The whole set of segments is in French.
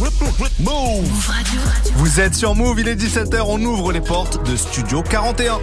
Move Vous êtes sur Move, il est 17h, on ouvre les portes de Studio 41.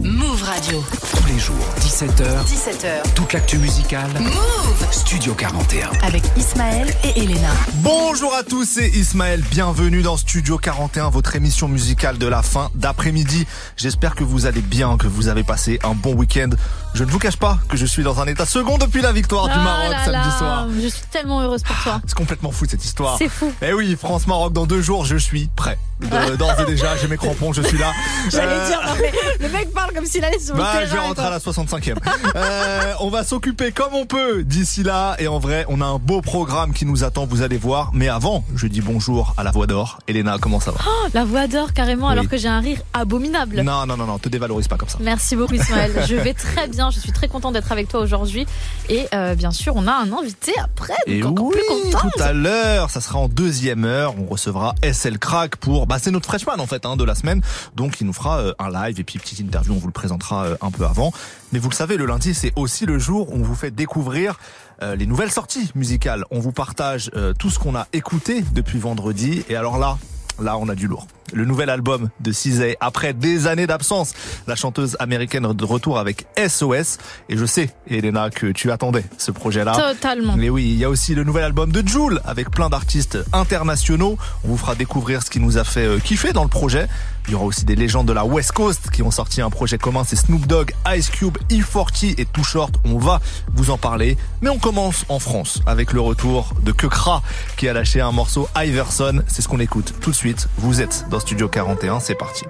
Move Radio. Tous les jours, 17h. 17h. Toute l'actu musicale. Move Studio 41. avec Ismaël et Elena. Bonjour à tous, c'est Ismaël. Bienvenue dans Studio 41, votre émission musicale de la fin d'après-midi. J'espère que vous allez bien, que vous avez passé un bon week-end. Je ne vous cache pas que je suis dans un état second depuis la victoire du Ah Maroc là samedi là, soir. Je suis tellement heureuse pour toi. C'est complètement fou cette histoire. C'est fou. Eh oui, France-Maroc dans deux jours, je suis prêt. De- D'ores et déjà, j'ai mes crampons, je suis là. J'allais Euh, dire, non, mais le mec parle comme s'il allait sur le Bah, terrain. je vais rentrer à la 65e. Euh, on va s'occuper comme on peut d'ici là. Et en vrai, on a un beau programme qui nous attend, vous allez voir. Mais avant, je dis bonjour à la voix d'or. Elena, comment ça va? Oh, la voix d'or carrément, Oui. alors que j'ai un rire abominable. Non, non, non, non, te dévalorise pas comme ça. Merci beaucoup Ismaël. je vais très bien. Je suis très contente d'être avec toi aujourd'hui. Et euh, bien sûr, on a un invité après. Donc Et encore oui, plus contente. tout à l'heure, ça sera en deuxième heure. On recevra SL Crack pour, bah, c'est notre freshman en fait hein, de la semaine. Donc, il nous fera euh, un live et puis petite interview. On vous le présentera euh, un peu avant. Mais vous le savez, le lundi, c'est aussi le jour où on vous fait découvrir euh, les nouvelles sorties musicales. On vous partage euh, tout ce qu'on a écouté depuis vendredi. Et alors là, là, on a du lourd. Le nouvel album de Cizay, après des années d'absence, la chanteuse américaine de retour avec SOS. Et je sais, Elena, que tu attendais ce projet-là. Totalement. Mais oui, il y a aussi le nouvel album de Joule avec plein d'artistes internationaux. On vous fera découvrir ce qui nous a fait euh, kiffer dans le projet. Il y aura aussi des légendes de la West Coast qui ont sorti un projet commun, c'est Snoop Dogg, Ice Cube, E40 et Too Short. On va vous en parler. Mais on commence en France avec le retour de Kekra qui a lâché un morceau Iverson. C'est ce qu'on écoute tout de suite. Vous êtes dans Studio 41, c'est parti.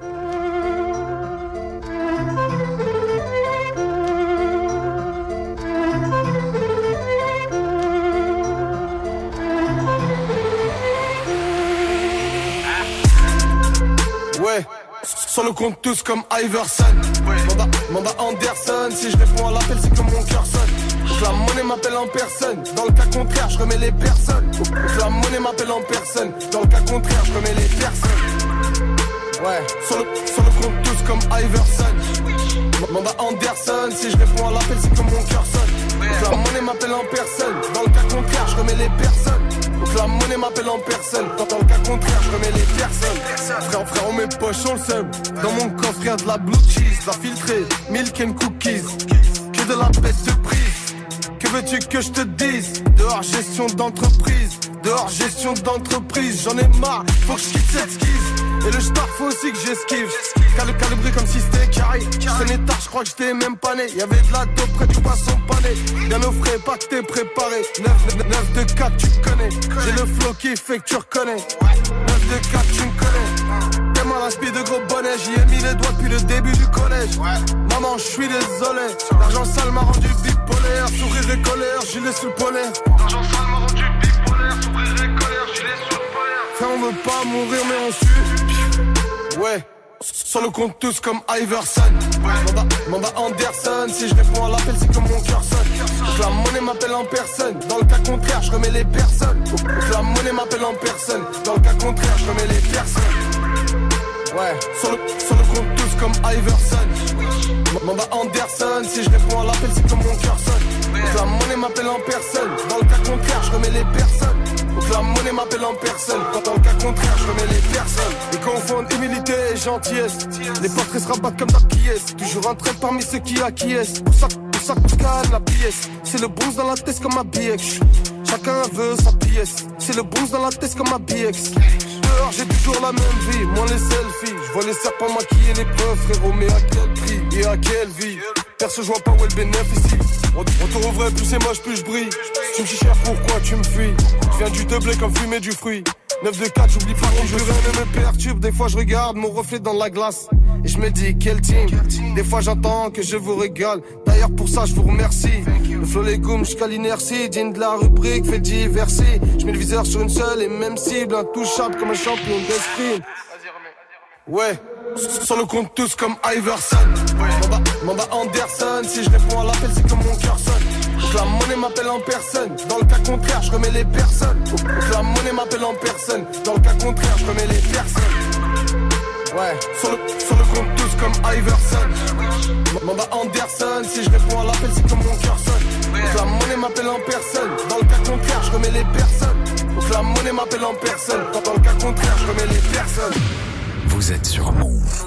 Ouais, sur le compte tous comme Iverson. Manda Anderson, si je réponds à l'appel, c'est que mon cœur sonne. La monnaie m'appelle en personne. Dans le cas contraire, je remets les personnes. La monnaie m'appelle en personne. Dans le cas contraire, je remets les personnes. Ouais, sur le, sur le compte tous comme Iverson. Manda Anderson, si je réponds à l'appel, c'est que mon cœur sonne. La monnaie m'appelle en personne. Dans le cas contraire, je remets les personnes. La monnaie m'appelle en personne. Dans, dans le cas contraire, je remets les personnes. Frère, frère, on met poche, on le seum. Dans mon coffre, y'a de la blue cheese, la filtrée, milk and cookies. Que de la bête de prise. Que veux-tu que je te dise? Dehors gestion d'entreprise, dehors gestion d'entreprise, j'en ai marre, faut que je quitte cette skise. Et le star faut aussi que j'esquive. Cal calibré comme si c'était carré. Traînais tard, je crois que j'étais même pas né. Y'avait de la dope près du poisson pané. Bien au frais, pas que t'es préparé. 9, 9 de 4, tu connais. J'ai le flow qui fait que tu reconnais. 9 de 4, tu me connais. Inspiré de gros bonnets. J'y ai mis les doigts depuis le début du collège. Maman, je suis désolé. L'argent sale m'a rendu bipolaire. Sourire et colère, gilet sous le polaire. L'argent sale m'a rendu bipolaire. Sourire et colère, gilet sous le polaire. Frère, on veut pas mourir, mais on suit. Ouais. Sur le compte tous comme Iverson Manda, Manda Anderson Si je réponds à l'appel c'est que mon cœur sonne Donc la monnaie m'appelle en personne Dans le cas contraire je remets les personnes Donc la monnaie m'appelle en personne Dans le cas contraire je remets les personnes Ouais. Sur le, sur le compte tous comme Iverson. Manda Anderson Si je réponds à l'appel c'est que mon cœur sonne. La monnaie m'appelle en personne. Dans le cas contraire je remets les personnes. Donc la monnaie m'appelle en personne. Quand dans le cas contraire je remets les personnes. Ils confondent humilité et gentillesse. Les portraits se rabattent comme dans qui est Toujours un trait parmi ceux qui acquiescent. Pour ça, pour ça que la pièce. C'est le bronze dans la tête comme ma BX Chacun veut sa pièce. C'est le bronze dans la tête comme ma BX J'ai toujours la même vie Moi les selfies. Je vois les serpents maquiller les preuves frérot Mais à quel prix et à quelle vie? Perso je vois pas où est le bénéfice. Retour au vrai plus c'est moche plus je brille. Tu me cher pourquoi tu me fuis? Je viens du doublé comme fumer du fruit. 9 de 4 j'oublie pas mon jeu rien ne me perturbe Des fois je regarde mon reflet dans la glace. Et je me dis quel team? Des fois j'entends que je vous régale D'ailleurs pour ça je vous remercie Le flow les goûts jusqu'à l'inertie Digne de la rubrique fait diverser Je mets le viseur sur une seule et même cible Intouchable comme un champion d'esprit Ouais, sur le compte tous comme Iverson. Manda, Manda Anderson, si je réponds à l'appel, c'est que mon cœur sonne. La monnaie m'appelle en personne. Dans le cas contraire, je remets les personnes. Donc la monnaie m'appelle en personne. Dans le cas contraire, je remets les personnes. Ouais, sur le, sur le compte tous comme Iverson. Manda Anderson, si je réponds à l'appel, c'est comme mon cœur sonne. La monnaie m'appelle en personne. Dans le cas contraire, je remets les personnes. Donc la monnaie m'appelle en personne. Dans le cas contraire, je remets les personnes. Vous êtes sur Move.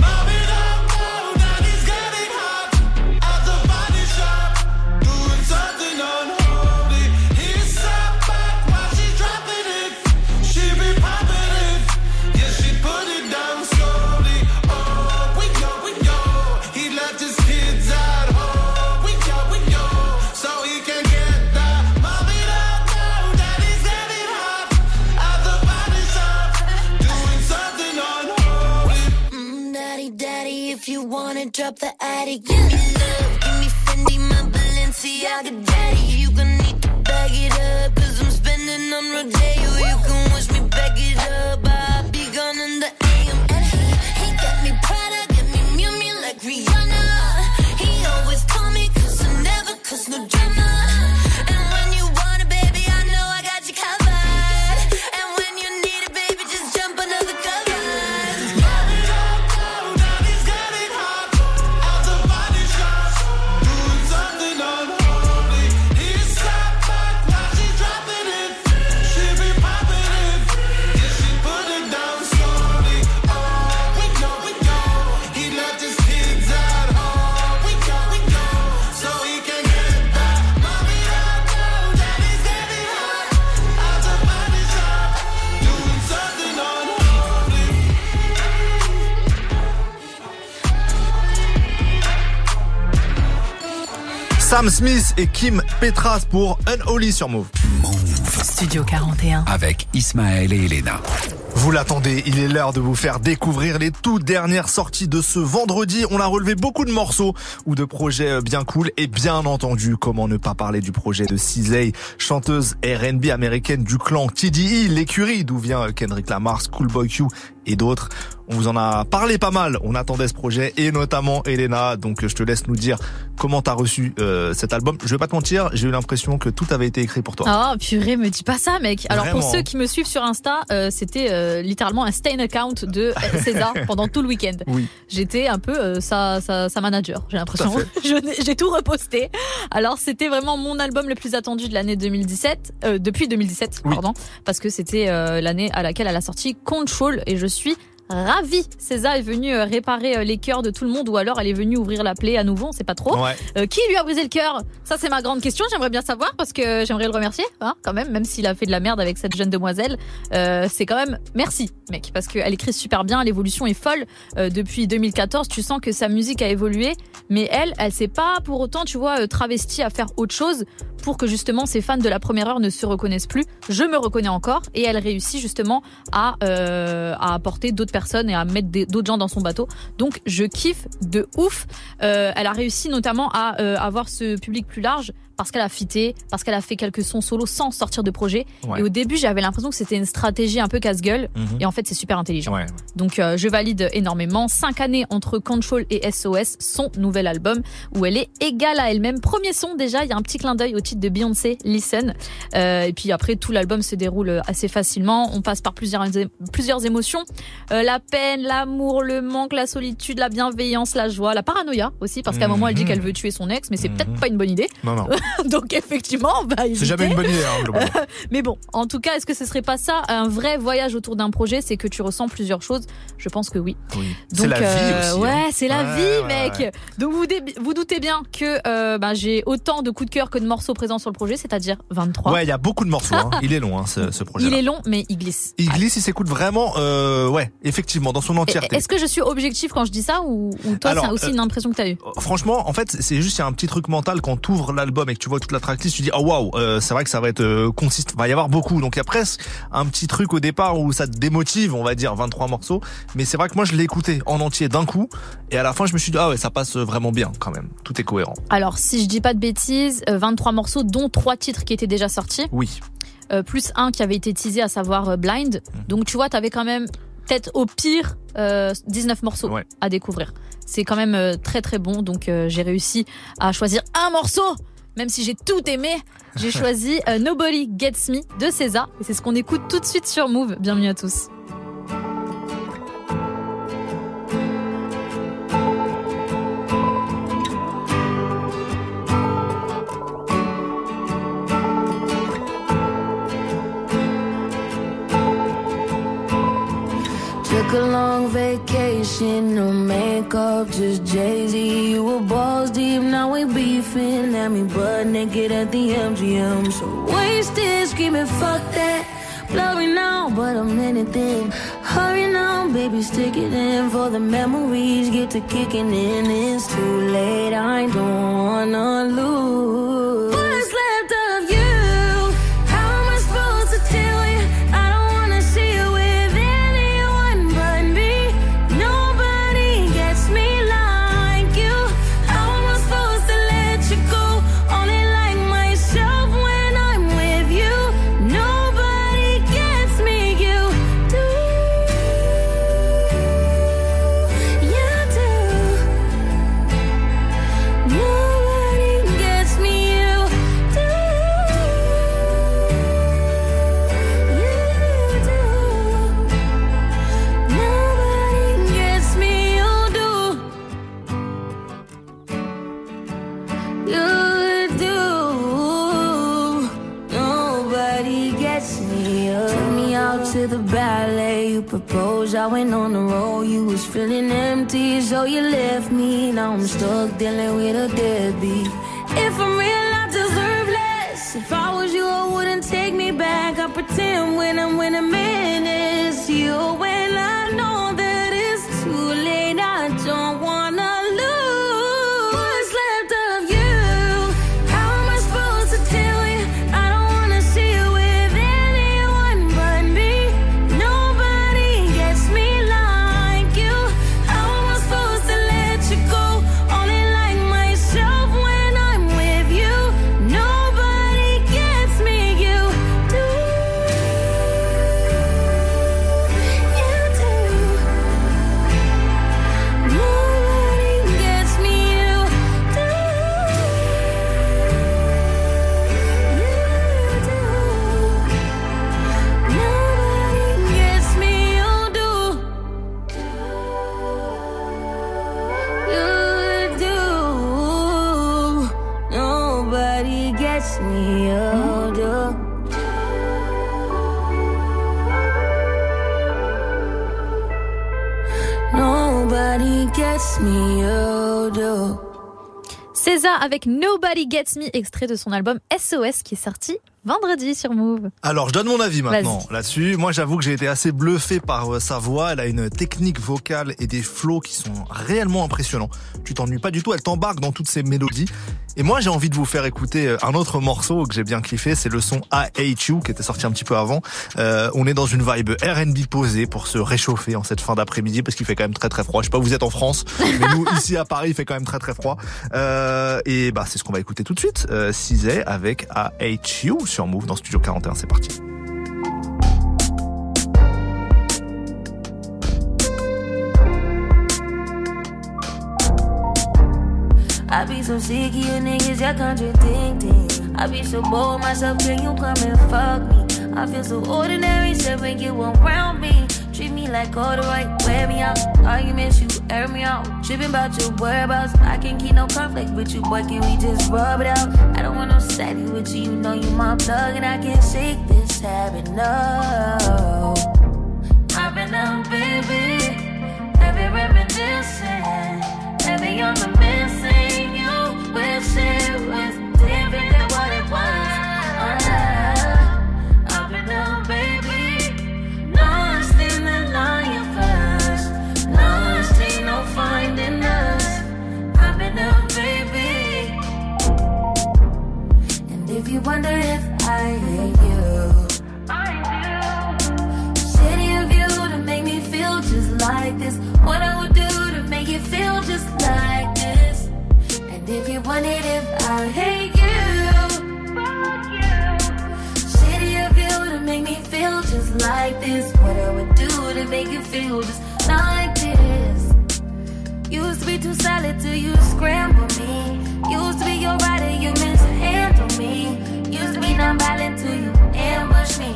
If you wanna drop the attic, give me love, give me Fendi, my Balenciaga, daddy. You gonna need to bag it up, cause I'm spending on Rodeo. You can wish me back it up, Sam Smith et Kim Petras pour Unholy sur Move. Studio 41. Avec Ismaël et Elena. Vous l'attendez, il est l'heure de vous faire découvrir les toutes dernières sorties de ce vendredi. On a relevé beaucoup de morceaux ou de projets euh, bien cool et bien entendu, comment ne pas parler du projet de Cizay, chanteuse R&B américaine du clan TDE, l'écurie d'où vient euh, Kendrick Lamar, Schoolboy Q et d'autres. On vous en a parlé pas mal, on attendait ce projet et notamment Elena, donc euh, je te laisse nous dire comment t'as reçu euh, cet album. Je vais pas te mentir, j'ai eu l'impression que tout avait été écrit pour toi. Oh purée, me dis pas ça mec. Alors pour ceux qui me suivent sur Insta, euh, c'était euh, littéralement un stain account de César pendant tout le week-end. Oui. J'étais un peu euh, sa, sa, sa manager, j'ai l'impression. J'ai tout reposté. Alors c'était vraiment mon album le plus attendu de l'année 2017, euh, depuis 2017, Oui. pardon, parce que c'était euh, l'année à laquelle elle a sorti Control et je suis ravie. César est venue euh, réparer euh, les cœurs de tout le monde ou alors elle est venue ouvrir la plaie à nouveau, on sait pas trop. Ouais. Euh, qui lui a brisé le cœur? Ça, c'est ma grande question. J'aimerais bien savoir parce que j'aimerais le remercier, hein, quand même, même s'il a fait de la merde avec cette jeune demoiselle. Euh, c'est quand même merci, mec, parce qu'elle écrit super bien. L'évolution est folle Euh, depuis 2014. Tu sens que sa musique a évolué, mais elle, elle s'est pas pour autant, tu vois, travestie à faire autre chose pour que justement ses fans de la première heure ne se reconnaissent plus. Je me reconnais encore et elle réussit justement à à apporter d'autres personnes et à mettre d'autres gens dans son bateau. Donc je kiffe de ouf. Euh, elle a réussi notamment à euh, avoir ce public plus large parce qu'elle a fité, parce qu'elle a fait quelques sons solo sans sortir de projet. Ouais. Et au début, j'avais l'impression que c'était une stratégie un peu casse-gueule. Mhm. Et en fait, c'est super intelligent. Ouais. Donc, euh, je valide énormément. Cinq années entre Control et SOS, son nouvel album, où elle est égale à elle-même. Premier son, déjà, il y a un petit clin d'œil au titre de Beyoncé, Listen. Euh, et puis après, tout l'album se déroule assez facilement. On passe par plusieurs, plusieurs émotions. Euh, la peine, l'amour, le manque, la solitude, la bienveillance, la joie, la paranoïa aussi, parce qu'à un moment, elle dit Mhm. qu'elle veut tuer son ex, mais c'est Mhm. peut-être pas une bonne idée. Non, non. Donc effectivement, on va C'est éviter. jamais une bonne idée, hein, globalement. Mais bon, en tout cas, est-ce que ce serait pas ça un vrai voyage autour d'un projet C'est que tu ressens plusieurs choses? Je pense que oui. Oui. Donc, C'est la vie euh, aussi. Ouais, hein. c'est la Ouais, vie, ouais, mec. ouais. Donc vous, dé- vous doutez bien que euh, bah, j'ai autant de coups de cœur que de morceaux présents sur le projet, c'est-à-dire 23. Ouais, il y a beaucoup de morceaux. hein. Il est long, hein, ce, ce projet. Il est long, mais il glisse. Il glisse, il s'écoute vraiment, euh, ouais, effectivement, dans son Et- entièreté. Est-ce que je suis objectif quand je dis ça ou, ou toi, Alors, c'est aussi euh, une impression que tu as eue Franchement, en fait, c'est juste il y a un petit truc mental quand tu ouvres l'album et que tu vois toute la tracklist, tu dis oh waouh, euh, c'est vrai que ça va être euh, consistant, va y avoir beaucoup. Donc il y a presque un petit truc au départ où ça te démotive, on va dire 23 morceaux, mais c'est vrai que moi je l'ai écouté en entier d'un coup et à la fin je me suis dit ah ouais, ça passe vraiment bien quand même. Tout est cohérent. Alors, si je dis pas de bêtises, euh, 23 morceaux, dont 3 titres qui étaient déjà sortis, Oui. euh, plus un qui avait été teasé, à savoir euh, Blind. Mhm. Donc, tu vois, t'avais quand même peut-être au pire euh, 19 morceaux Ouais. à découvrir. C'est quand même euh, très très bon. Donc, euh, j'ai réussi à choisir un morceau. Même si j'ai tout aimé, j'ai choisi euh, Nobody Gets Me de César. Et c'est ce qu'on écoute tout de suite sur Move. Bienvenue à tous. Took a long vacation, no makeup, just Jay Z. You were balls deep, now we beefing. At me butt naked at the MGM. So wasted, screaming, fuck that. Blurry now, but I'm anything. Hurry now, baby, stick it in for the memories. Get to kicking in, it's too late. I don't wanna lose. You proposed. I went on the road. You was feeling empty, so you left me. Now I'm stuck dealing with a deadbeat. If I'm real, I deserve less. If I was you, I wouldn't take me back. I pretend when I'm with a man it's you. When I avec Nobody Gets Me, extrait de son album SOS qui est sorti vendredi sur Move. Alors, je donne mon avis maintenant là-dessus. Moi, j'avoue que j'ai été assez bluffé par euh, sa voix. Elle a une technique vocale et des flows qui sont réellement impressionnants. Tu t'ennuies pas du tout. Elle t'embarque dans toutes ces mélodies. Et moi, j'ai envie de vous faire écouter euh, un autre morceau que j'ai bien kiffé. C'est le son I Hate You qui était sorti un petit peu avant. Euh, on est dans une vibe R&B posée pour se réchauffer en cette fin d'après-midi parce qu'il fait quand même très très froid. Je sais pas où vous êtes en France, mais nous ici à Paris, il fait quand même très très froid. Euh, et bah, c'est ce qu'on va écouter tout de suite. Euh, Cizé avec I Hate You sur Move dans Studio 41. C'est parti. So sick of you niggas, you're contradicting. I be so bored myself, can you come and fuck me? I feel so ordinary, you around me. Treat me like the right, wear me out. Arguments, you air me out. Tripping about your whereabouts. I can't keep no conflict with you, boy. Can we just rub it out? I don't want no steady with you. You know you my plug, and I can't shake this habit. No, I've been down, baby. Heavy reminiscing, heavy on the missing. You wish you wonder if I hate you, I do. Shitty of you to make me feel just like this. What I would do to make you feel just like this. And if you wondered if I hate you, fuck you. Shitty of you to make me feel just like this. What I would do to make you feel just like this. Used to be too solid till you scramble me. Used to be your rider, you meant to handle me. Used to be non-violent till you ambush me.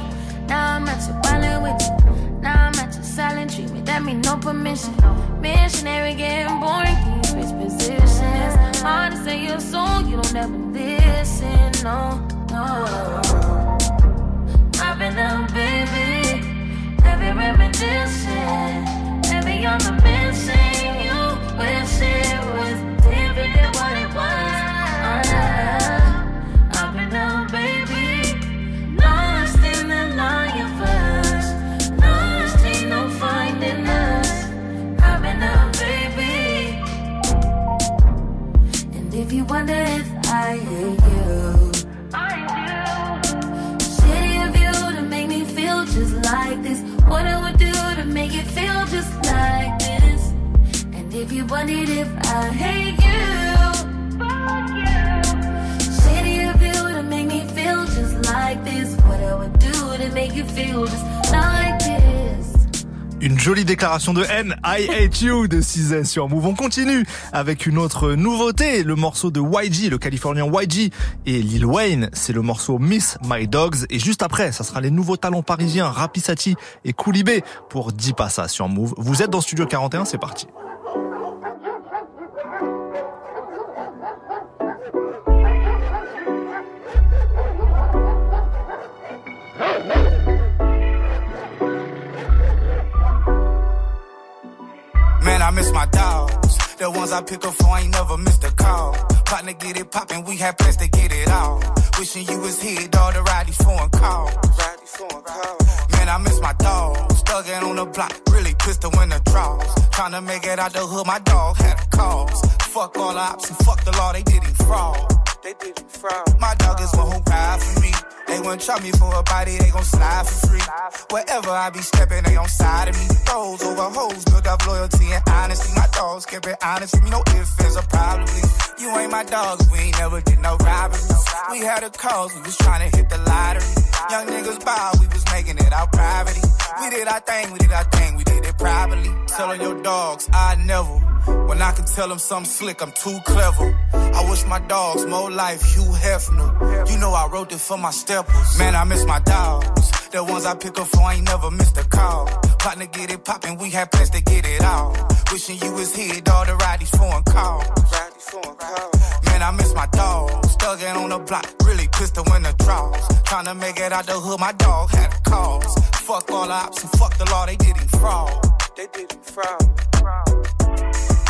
Now I'm at your violent with you. Now I'm at your silent treatment. That mean no permission. Missionary getting boring, you switch positions? Hard to say your soul, you don't ever listen. No, no. I've been baby. Heavy reminiscing. Heavy on the mission. Wish it was different what it was. I've been down, baby. No finding us. I've been baby. And if you wonder if I hate you. Shitty of you to make me feel just like this. What I would do to make it feel just like if you wondered if I hate you. Une jolie déclaration de haine, I hate you de Cizet sur Move. On continue avec une autre nouveauté, le morceau de YG, le californien YG et Lil Wayne, c'est le morceau Miss My Dogs et juste après, ça sera les nouveaux talents parisiens Rapisati et Koulibé pour 10 passages sur Move. Vous êtes dans Studio 41, c'est parti. Miss my dogs. The ones I pick up for ain't never missed a call. Partner get it poppin', we had plans to get it all. Wishing you was here, dog, to ride these foreign calls. Man, I miss my dogs. Thuggin' on the block, really pistol in the draws. Tryna make it out the hood, my dog had a cause. Fuck all the ops and fuck the law, they did it fraud. They did it fraud. My dog is one who ride for me. They wouldn't try me for a body, they gon' slide for free. Wherever I be stepping, they on side of me. Those over hoes, build up loyalty and honesty. My dogs kept it honest with me, no ifs, or probably. You ain't my dogs, we ain't never did no robberies. We had a cause, we was trying to hit the lottery. Young niggas bow, we was making it out privately. We did our thing, we did our thing, we did it privately. Telling your dogs, I never. When I can tell them something slick, I'm too clever. I wish my dogs more life, Hugh Hefner. You know I wrote it for my steppers. Man, I miss my dogs. The ones I pick up for ain't never missed a call. Partner get it poppin', we had plans to get it all. Wishing you was here, dog, to ride these foreign calls. Man, I miss my dogs. Thuggin' on the block, really pistol in the draws. Tryna make it out the hood, my dog had a cause. Fuck all the ops and fuck the law, they did it fraud. They did it fraud.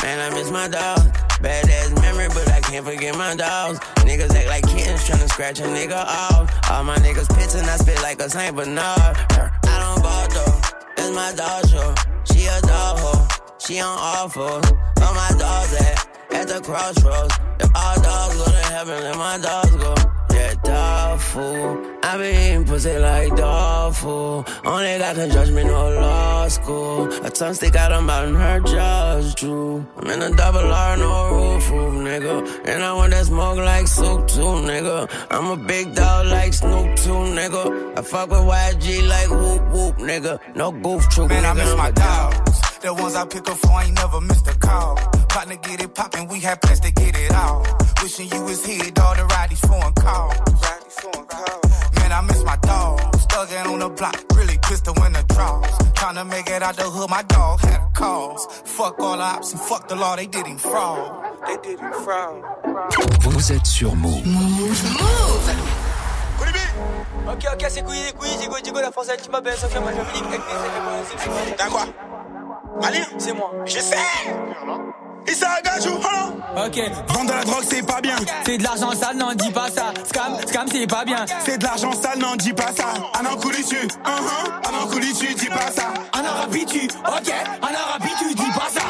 Man, I miss my dog. Bad ass memory, but I can't forget my dogs. Niggas act like kittens tryna scratch a nigga off. All my niggas pitching, I spit like a Saint Bernard. I don't ball though, that's my dog show. She a dog hoe, she on all fours. All my dogs at, at the crossroads. If all dogs go to heaven, let my dogs go. Yeah, dog. I been eating pussy like dog. Only got the judgment, no law school. A tongue stick out, I'm out in her jaws, true. I'm in a double R, no roof, roof, nigga. And I want that smoke like soup, too, nigga. I'm a big dog like Snoop, too, nigga. I fuck with YG like whoop, whoop, nigga. No goof, troop, Man, I nigga. miss I'm my dogs. The ones I pick up for ain't never missed a call. Partner get it poppin', we had plans to get it all. Wishing you was here, dog, to ride these foreign calls. Man, I miss my. Thuggin' on the block, really pistol in the draws. Tryna make it out the hood, my dog had a cause. Fuck all the ops and fuck the law, they did him fraud. they didn't frown. Vous êtes sur Move. Ok, ok, c'est couilles, couilles, Digo, Digo, la française, tu m'appelles, ça fait moi, je me dis, T'as quoi C'est moi. Je sais Issa Agajou, hein Ok, Vendre de la drogue, c'est pas bien. c'est de l'argent sale, non, dis pas ça. Scam, scam, c'est pas bien. C'est de l'argent sale, non, dis pas ça. Un an couli tu, un an tu, dis pas ça. En arabe, tu, ok, tu dis pas ça.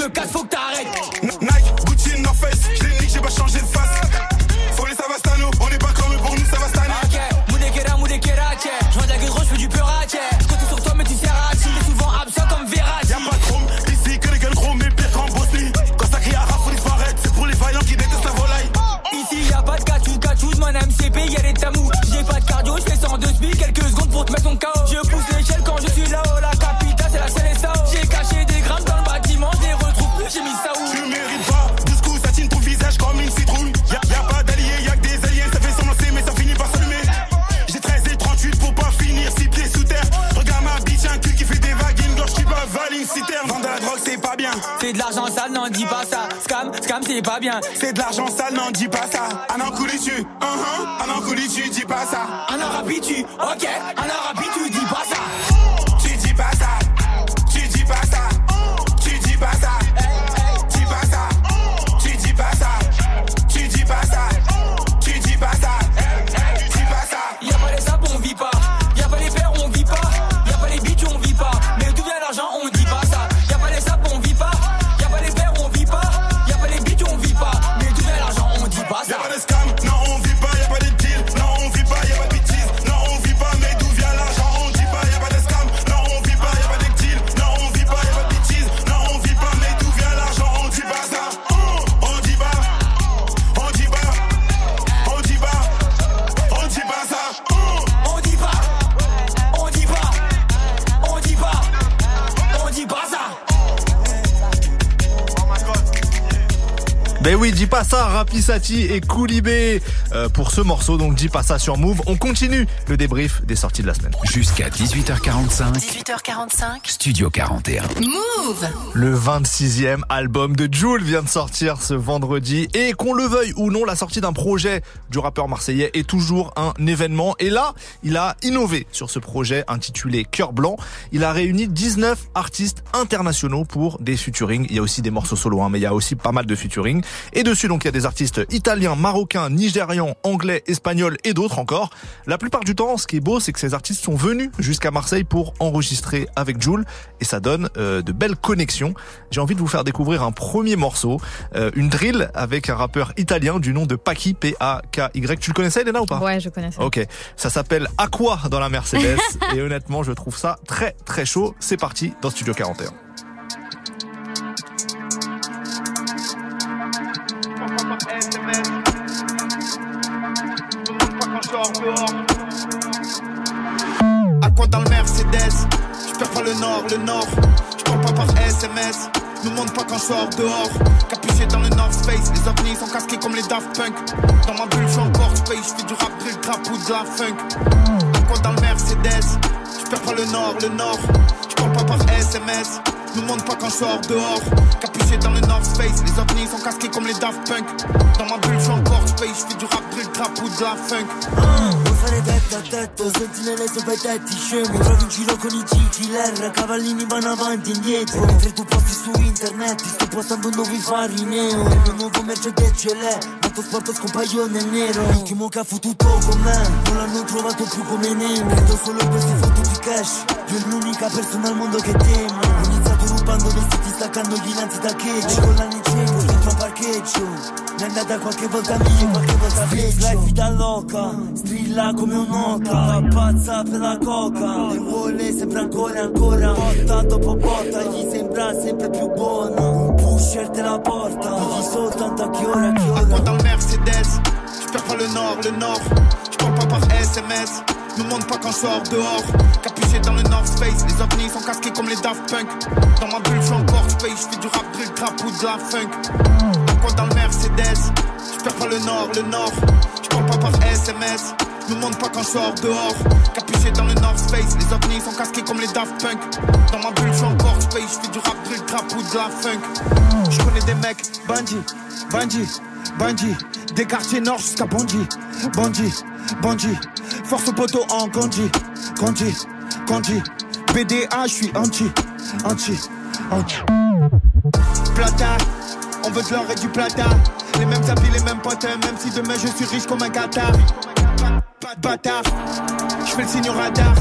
Me casse, faut C'est pas bien. C'est de l'argent sale, non, dis pas ça. Un an couli tu, un an couli tu, dis pas ça. En arabe, tu, ok, en arabe, tu Ça, Rapisati et Koulibé pour ce morceau, donc dis pas ça sur Move. On continue le débrief des sorties de la semaine. Jusqu'à 18h45, 18h45. Studio 41. Move. Le 26e album de Joule vient de sortir ce vendredi et qu'on le veuille ou non, la sortie d'un projet du rappeur marseillais est toujours un événement. Et là, il a innové sur ce projet intitulé Cœur Blanc. Il a réuni 19 artistes internationaux pour des featuring. Il y a aussi des morceaux solo, hein, mais il y a aussi pas mal de featuring. Et dessus, donc, il y a des artistes italiens, marocains, anglais, espagnols et d'autres encore. La plupart du temps, ce qui est beau, c'est que ces artistes sont venus jusqu'à Marseille pour enregistrer avec Joule et ça donne euh, de belles connexions. J'ai envie de vous faire découvrir un premier morceau, euh, une drill avec un rappeur italien du nom de Paki, P-A-K-Y. Tu le connaissais, Elena, ou pas? Ouais, je connais ça. Ok, ça s'appelle Aqua dans la Mercedes et honnêtement, je trouve ça très très chaud. C'est parti dans Studio 41. Le nord. Je parle pas par SMS. Me montre pas quand je sors dehors. Capuché dans le North Face. Les ovnis sont casqués comme les Daft Punk. Dans ma bulle, je suis encore space. Je fais du rap, drill, trap ou de la funk. Quoi dans le Mercedes Je perds pas le nord, le nord. Je parle pas par SMS. Me montre pas quand je sors dehors. Capuché dans le North Face. Les ovnis sont casqués comme les Daft Punk. Dans ma bulle, je suis encore space. Je fais du rap, drill, trap ou de la funk. Fare testa a testa, sentinelle sopra i tetti scemo Trovi giro con i GTLR, cavallini vanno avanti e indietro Mentre tu posti su internet, sto postando nuovi fari neo Il mio nuovo Mercedes ce l'è, molto sport scompaio nel nero L'ultimo che ha fottuto con me, non l'hanno trovato più come Nemo Credo solo questi fottuti cash, io l'unica persona al mondo che temo Rubando vestiti, staccando gli lanzi da cheggio Con l'anni cengo, dentro a parcheggio mi è andata qualche volta meglio, qualche volta peggio Life vita loca, strilla come un'oca Pazza per la coca. Le vuole sempre ancora e ancora. Botta dopo botta, gli sembra sempre più buona Un pusher te la porta. Digli soltanto a che ora, a quoi ora. Le Mercedes. Je perds pas le nord, le nord. Je parle pas par SMS. Nous montre pas quand je sors dehors. Capuché dans le North Face, les ovnis sont casqués comme les Daft Punk. Dans ma bulle, je suis encore space, je fais du rap, drill, trap ou de la funk. Encore dans le Mercedes, je pas le nord, le nord? Je pas par SMS. Nous montre pas quand je sors dehors. Capuché dans le North Face, les ovnis sont casqués comme les Daft Punk. Dans ma bulle, je encore je fais du rap, drill, trap ou de la funk. Je connais des mecs, bandits, bandits, bandits. Des quartiers nord jusqu'à Bondy, Bondy, Bondy. Force au poteau en Gondi, Gondi, Gondi. BDA, je suis anti, anti, anti. Plata, on veut de l'or et du plata. Les mêmes habits, les mêmes potes, même si demain je suis riche comme un Qatar. Pas de bâtard, je fais le signe radar.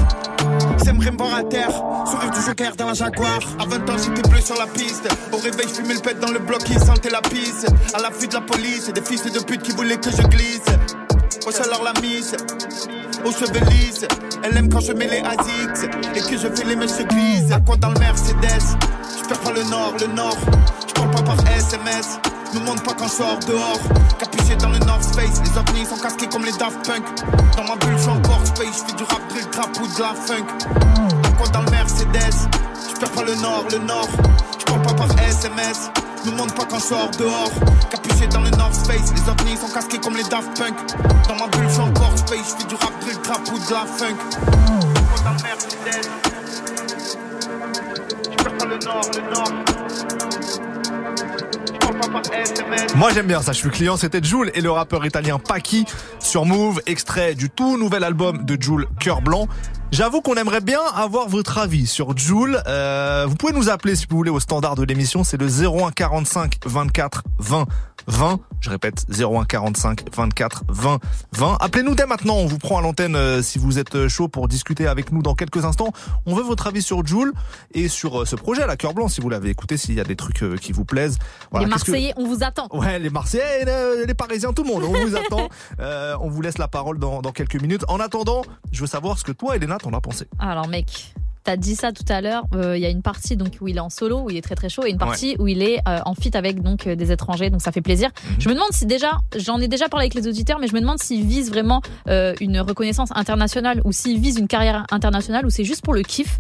C'est me voir à terre, sourire du joker dans la Jaguar. À 20 ans, j'étais bleu sur la piste. Au réveil, je fumais le pet dans le bloc qui sentait la pisse. À l'affût de la police, des fils de pute qui voulaient que je glisse. Wesh alors la mise, aux cheveux lisses. Elle aime quand je mets les ASICS et que je fais les mèches grises. À quoi dans le Mercedes, je perds pas le nord, le nord. Je parle pas par SMS. Nous montre pas quand je sors dehors. Capuché dans le North Face, les ovnis sont casqués comme les Daft Punk. Dans ma bulle, je suis encore space, je fais du rap, drill, trap de la funk. À quoi dans le Mercedes, je perds pas le nord, le nord. Je parle pas par SMS. Nous montre pas quand je sors dehors. Capuché dans le North Face, les ovnis sont casqués comme les Daft Punk. Dans ma bulle, je encore space, je fais du rap, drill, trap ou de la funk. Je. Je. Moi j'aime bien ça, je suis client, c'était Joule et le rappeur italien Paki sur Move, extrait du tout nouvel album de Joule, Cœur Blanc. J'avoue qu'on aimerait bien avoir votre avis sur Joule. Euh, vous pouvez nous appeler si vous voulez au standard de l'émission, c'est le 01 45 24 20 20. Je répète 01 45 24 20 20. Appelez-nous dès maintenant, on vous prend à l'antenne euh, si vous êtes chaud pour discuter avec nous dans quelques instants. On veut votre avis sur Joule et sur euh, ce projet, la Cœur Blanc, si vous l'avez écouté, s'il y a des trucs euh, qui vous plaisent. Voilà, les que- Marseillais, on vous attend. Ouais, les Marseillais, les, les Parisiens, tout le monde, on vous attend. Euh, on vous laisse la parole dans, dans quelques minutes. En attendant, je veux savoir ce que toi, Elena, t'en as pensé. Alors mec, t'as dit ça tout à l'heure. euh, Il y a une partie donc où il est en solo, où il est très très chaud, et une partie où il est euh, en feat avec donc euh, des étrangers. Donc ça fait plaisir. Mhm. Je me demande si déjà, j'en ai déjà parlé avec les auditeurs, mais je me demande s'il vise vraiment une reconnaissance internationale ou s'il vise une carrière internationale ou c'est juste pour le kiff.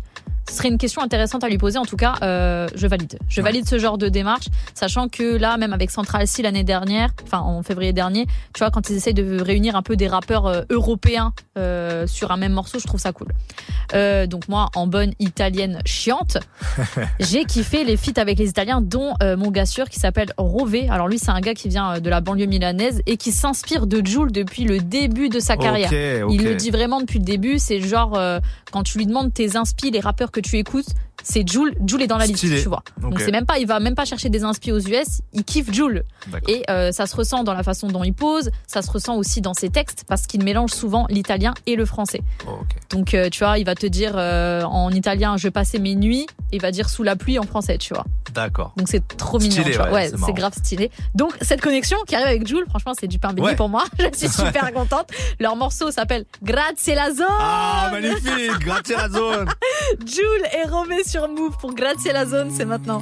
Ce serait une question intéressante à lui poser. En tout cas, euh, je valide. Je valide ce genre de démarche, sachant que là, même avec Central C l'année dernière, enfin en février dernier, tu vois, quand ils essayent de réunir un peu des rappeurs euh, européens euh, sur un même morceau, je trouve ça cool. Donc moi, en bonne italienne chiante, j'ai kiffé les feats avec les Italiens, dont mon gars sûr qui s'appelle Rové. Alors lui, c'est un gars qui vient de la banlieue milanaise et qui s'inspire de Jules depuis le début de sa carrière. Il le dit vraiment depuis le début. C'est genre quand tu lui demandes tes inspi, les rappeurs que tu écoutes, c'est Jules. Jules est dans la liste, Stylé. tu vois. Donc c'est même pas, il va même pas chercher des inspi aux US. Il kiffe Jules. Et euh, ça se ressent dans la façon dont il pose, ça se ressent aussi dans ses textes parce qu'il mélange souvent l'italien et le français. Donc euh, tu vois, il va te dire euh, en italien je passais mes nuits, et il va dire sous la pluie en français, tu vois. D'accord. Donc c'est trop mignon, Stylé, tu vois. ouais, Ouais, c'est grave stylé. Donc cette connexion qui arrive avec Jules, franchement, c'est du pain béni Ouais. pour moi. Je suis super contente. Leur morceau s'appelle Grazie la zone. Ah, magnifique, grazie la zone. Jules est Romé sur Move pour Grazie la zone, c'est maintenant.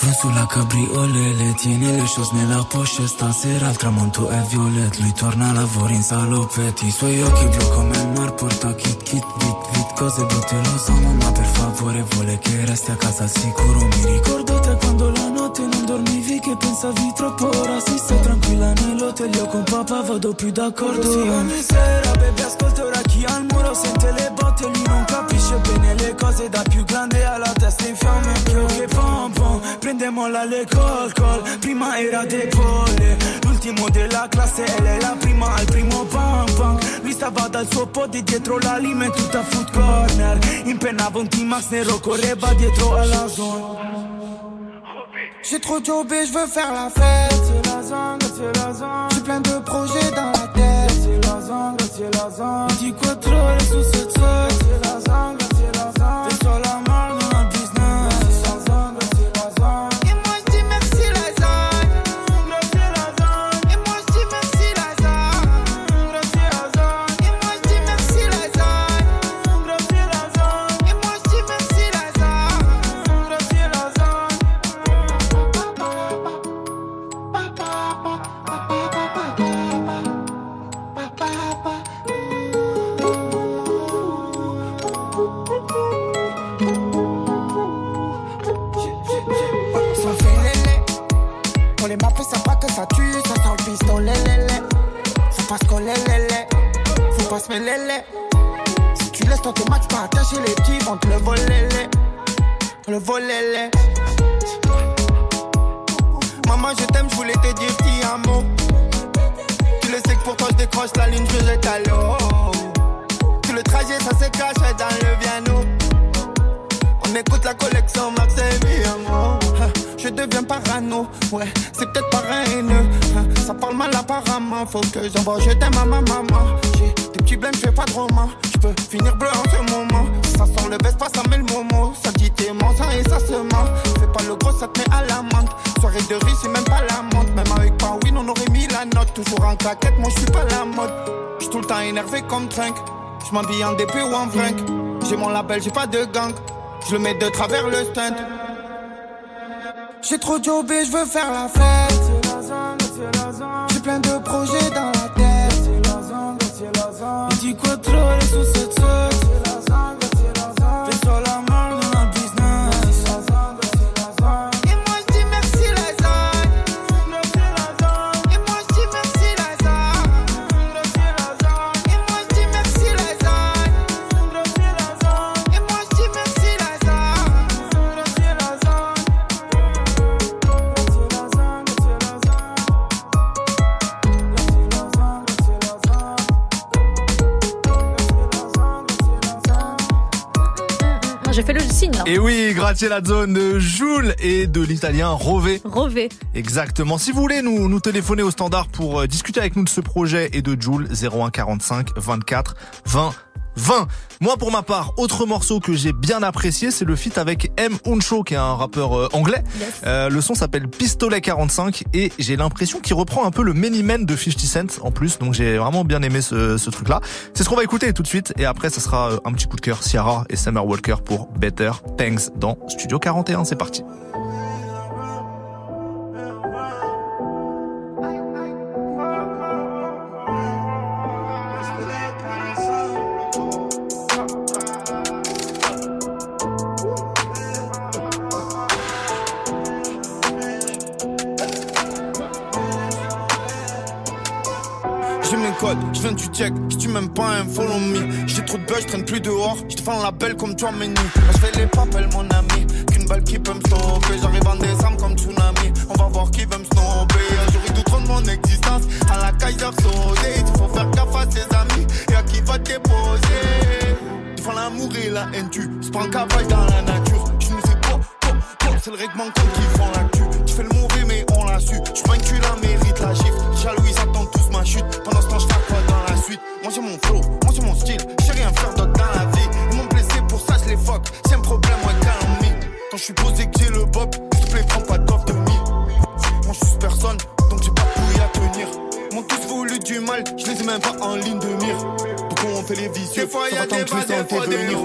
Vând sulla cabriolele Tieni le choses nella poche Stasera il tramonto è violet Lui torna a lavoro in salopetti I suoi occhi blu come il mar Porta kit kit vit vit Cose brutte lo so mamma per favore Vuole che resti a casa. Al sicuro Mi ricordo te quando la notte non dormivi Che pensavi troppo Ora si stai tranquilla nell'hotel. Io con papà vado più d'accordo. Sì, ogni sera baby ascolta ora chi al muro Sente le botte Lui non capisce bene le cose Da più grande alla testa in fiamme. Anch'io che pom pom Prende molla le col col. Prima era debole L'ultimo della classe e lei la prima al primo pam pam Lui stava dal suo podi dietro la lima e tutta food corner. Impennava un T-Max nero correva dietro alla zona J'ai trop jobé, je veux faire la fête. C'est la zone, c'est la zone. J'ai plein de projets dans la tête. C'est la zone, c'est la zone. Dis quoi trop les sous. C'est la zone, les petits, vont le voler, lélé. Le voler, lélé. Maman, je t'aime, je voulais te dire petit amour. Tu le sais que pour toi, je décroche la ligne, je jette à. Tout le trajet, ça se cache dans le piano. On écoute la collection Max et Viamo. Je deviens parano, ouais, c'est peut-être pas haineux. Ça parle mal apparemment, faut que j'envoie, je t'aime à ma maman. J'ai des petits blèmes, je fais pas de roman. Je peux finir bleu en ce moment. Ça veste, pas ça met le momo. Ça dit t'es mensonge et ça se ment. Fais pas le gros, ça te met à la menthe. Soirée de riz, c'est même pas la montre. Même avec Powin, on aurait mis la note. Toujours en claquette, moi je suis pas la mode. J'suis tout le temps énervé comme Trunk. Je en DP ou en fringue. J'ai mon label, j'ai pas de gang. Je mets de travers le stunt. J'ai trop jobé, je veux faire la fête. J'ai plein de projets dans la tête. Il dit quoi trop, est gratter la zone de Joule et de l'italien Rové. Rové. Exactement. Si vous voulez nous, nous téléphoner au standard pour euh, discuter avec nous de ce projet et de Joule, 01 45 24 20 20. Moi, pour ma part, autre morceau que j'ai bien apprécié, c'est le feat avec M. Uncho, qui est un rappeur euh, anglais. Euh, le son s'appelle Pistolet 45 et j'ai l'impression qu'il reprend un peu le Many Men de 50 Cent en plus. Donc j'ai vraiment bien aimé ce, ce truc-là. C'est ce qu'on va écouter tout de suite et après, ça sera euh, un petit coup de cœur Ciara et Summer Walker pour Better Things dans Studio 41. C'est parti. Je viens du check, je tu même pas un follow me. J'ai trop de buzz, je traîne plus dehors, je te fais la belle comme toi menu. Je fais les papels mon ami, qu'une balle qui peut me stopper. J'arrive en décembre comme tsunami, on va voir qui veut me snobber. J'aurai tout trop de mon existence à la Kaiser Sodé. Il faut faire gaffe à ses amis et à qui va te déposer? Tu fais l'amour et la haine, tu se prends cavale dans la nature. Je nous ai pas, c'est le règlement qui font la cul. Tu fais le mauvais mais on l'a su, je que la mérites suite. Moi j'ai mon flow, moi j'ai mon style, j'ai rien faire d'autre dans la vie. Ils m'ont blessé pour ça je les fuck, c'est un problème ouais calme Quand je suis posé que j'ai le bob, s'il te plaît prends pas d'offre de mi. Moi je suis personne, donc j'ai pas de couilles à tenir. M'ont tous voulu du mal, je les ai même pas en ligne de mire. Pourquoi on fait les vicieux? Des fois, Ça y a va tant des bas, des fois, des venir.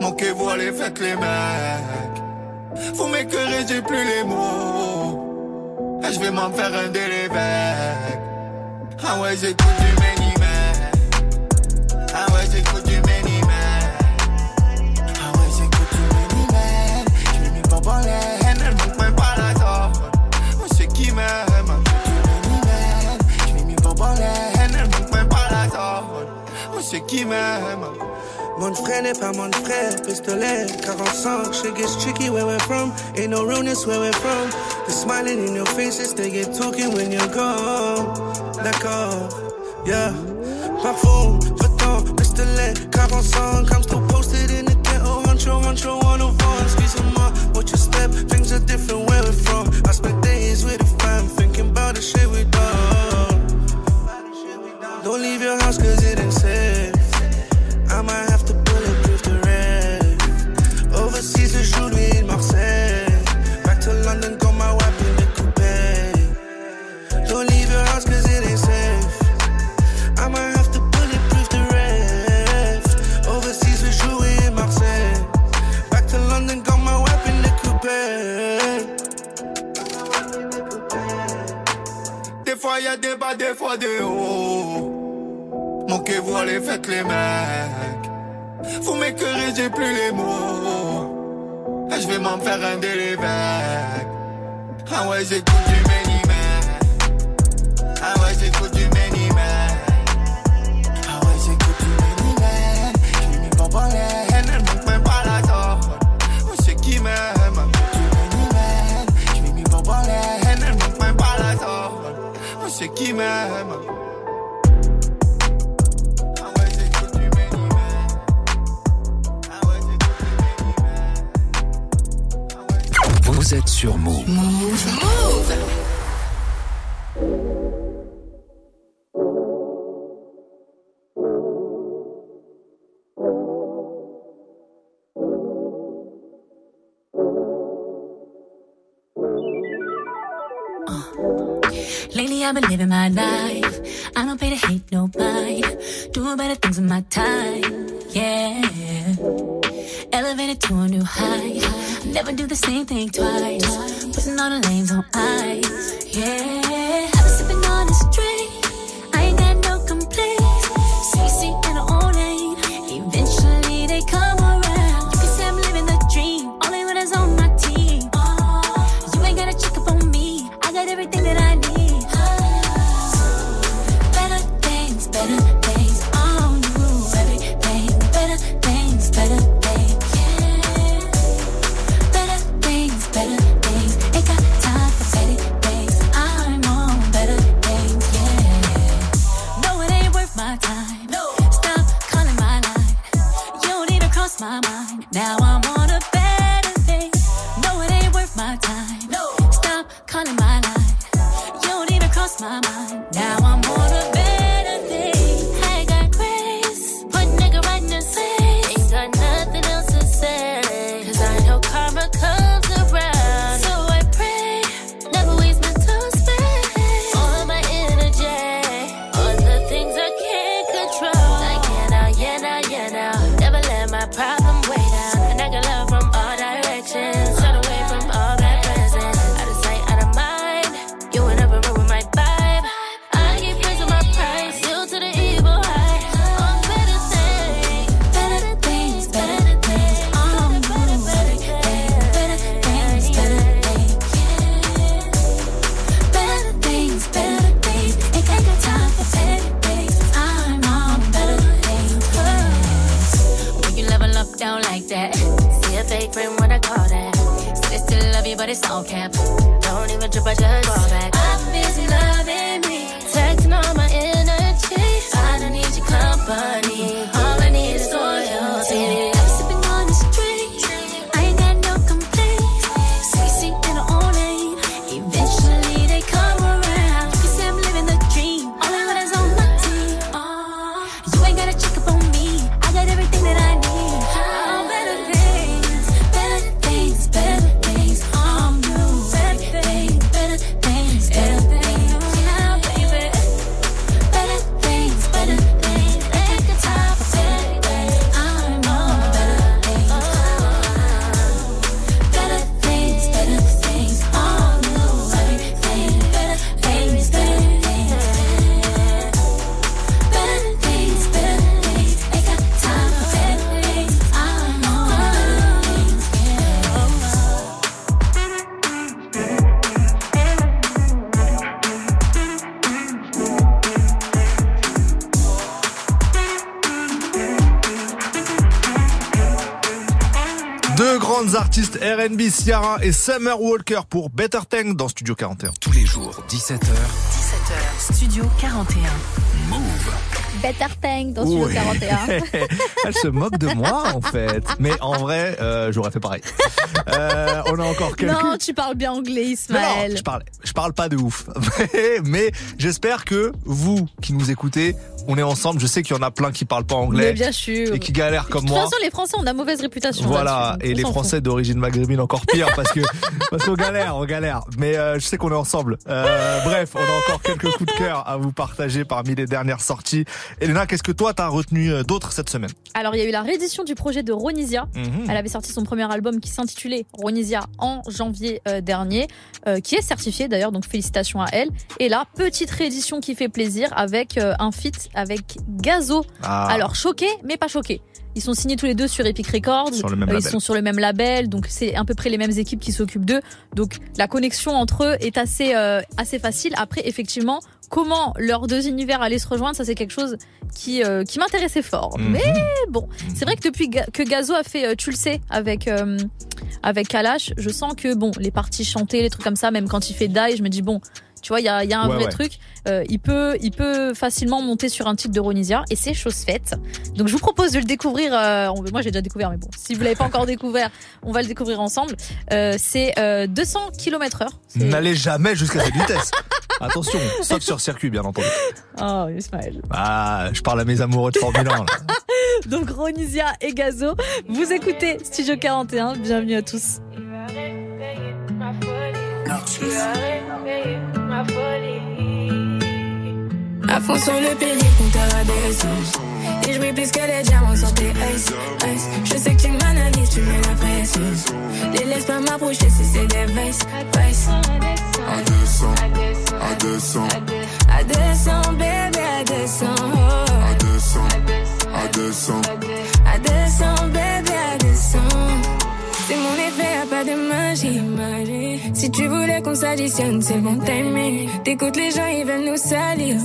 Manquez-vous les faites les mecs. Vous m'écœurez, j'ai plus les mots. Et je vais m'en faire un l'évêque. Ah ouais, j'écoute du Many Man. Ah ouais, j'écoute du Many Man. Ah ouais, j'écoute du Many Man. Je l'ai mis pas en l'aine, elle manque même pas la zone. Moi, c'est qui m'aime. Je l'ai mis pas en l'aine, elle manque même pas la zone. Moi, c'est qui m'aime. Mon frère n'est pas mon frère, pistolet, 45, shit gets tricky where we're from, ain't no realness where we're from. The smiling in your faces, they get talking when you're gone. D'accord, yeah. Parfum, vêtements, pistolet, 45, I'm still posted in the ghetto, honcho, honcho, 101. Excuse-moi, watch your step, things are different where we're from. I spent days with the fam, thinking about the shit we done. Don't leave your house y a des bas, des fois des hauts. Manquez-vous les faites les mecs. Vous m'écœurez, j'ai plus les mots. Et je vais m'en faire un de l'évêque. Ah ouais, j'écoute du Êtes sur Move. Move. Lately I've been living my life. I don't pay to hate nobody. Doing better things in my time. Yeah. Elevated to a new height. Never do the same thing twice. Putting all the lanes on ice. Yeah. R&B, Ciara et Summer Walker pour Better Thing dans Studio 41. Tous les jours, 17h. 17h, Studio 41. Move. Better Thing dans Studio Oui. 41. Elle se moque de moi en fait. Mais en vrai, euh, j'aurais fait pareil. Euh, on a encore quelques... Non, tu parles bien anglais, non, Ismaël. je parle, je parle pas de ouf. Mais j'espère que vous qui nous écoutez, on est ensemble. Je sais qu'il y en a plein qui parlent pas anglais Mais bien sûr. et qui galèrent comme De toute moi. façon, les Français ont de la mauvaise réputation. Voilà, et on les. Français d'origine maghrébine encore pire parce que parce qu'on galère, on galère. Mais euh, je sais qu'on est ensemble. Euh, bref, on a encore quelques coups de cœur à vous partager parmi les dernières sorties. Elena, qu'est-ce que toi t'as retenu euh, d'autre cette semaine? Alors, il y a eu la réédition du projet de Ronisia. Mhm. Elle avait sorti son premier album qui s'intitulait Ronisia en janvier euh, dernier, euh, qui est certifié d'ailleurs, donc félicitations à elle. Et là, petite réédition qui fait plaisir avec euh, un feat avec Gazo. Ah. Alors, choqué, mais pas choqué. Ils sont signés tous les deux sur Epic Records. Sur le même Euh, ils label. sont sur le même label, donc c'est à peu près les mêmes équipes qui s'occupent d'eux. Donc la connexion entre eux est assez euh, assez facile. Après, effectivement, comment leurs deux univers allaient se rejoindre, ça c'est quelque chose qui euh, qui m'intéressait fort. Mhm. Mais bon, c'est vrai que depuis que Gazo a fait euh, Tu le sais avec euh, avec Kalash, je sens que bon, les parties chantées, les trucs comme ça, même quand il fait Die, je me dis bon, Tu vois, il y a, il y a un Ouais, vrai ouais. truc. Euh, il peut, il peut facilement monter sur un titre de Ronisia et c'est chose faite. Donc je vous propose de le découvrir. euh, moi j'ai déjà découvert, mais bon, si vous l'avez pas encore découvert, on va le découvrir ensemble. Euh, c'est euh, 200 km heure. C'est- N'allez jamais jusqu'à cette vitesse. Attention, sauf sur circuit, bien entendu. Oh, Ismaël. Ah, je parle à mes amoureux de Formule 1. là. Donc Ronisia et Gazo, vous écoutez Studio 41. Bienvenue à tous. À fond sur le péril, compteur à des. Et je brille plus que les diamants sur tes ice, ice. Je sais que tu m'analyses, tu mets la pression. Les laisse pas m'approcher si c'est des vices, vices. À 200, à 200, À 200, bébé, à 200. oh. à 200, à 200. À 200, de magie. Si tu voulais qu'on s'additionne, c'est bon timing. T'écoutes les gens, ils veulent nous salir.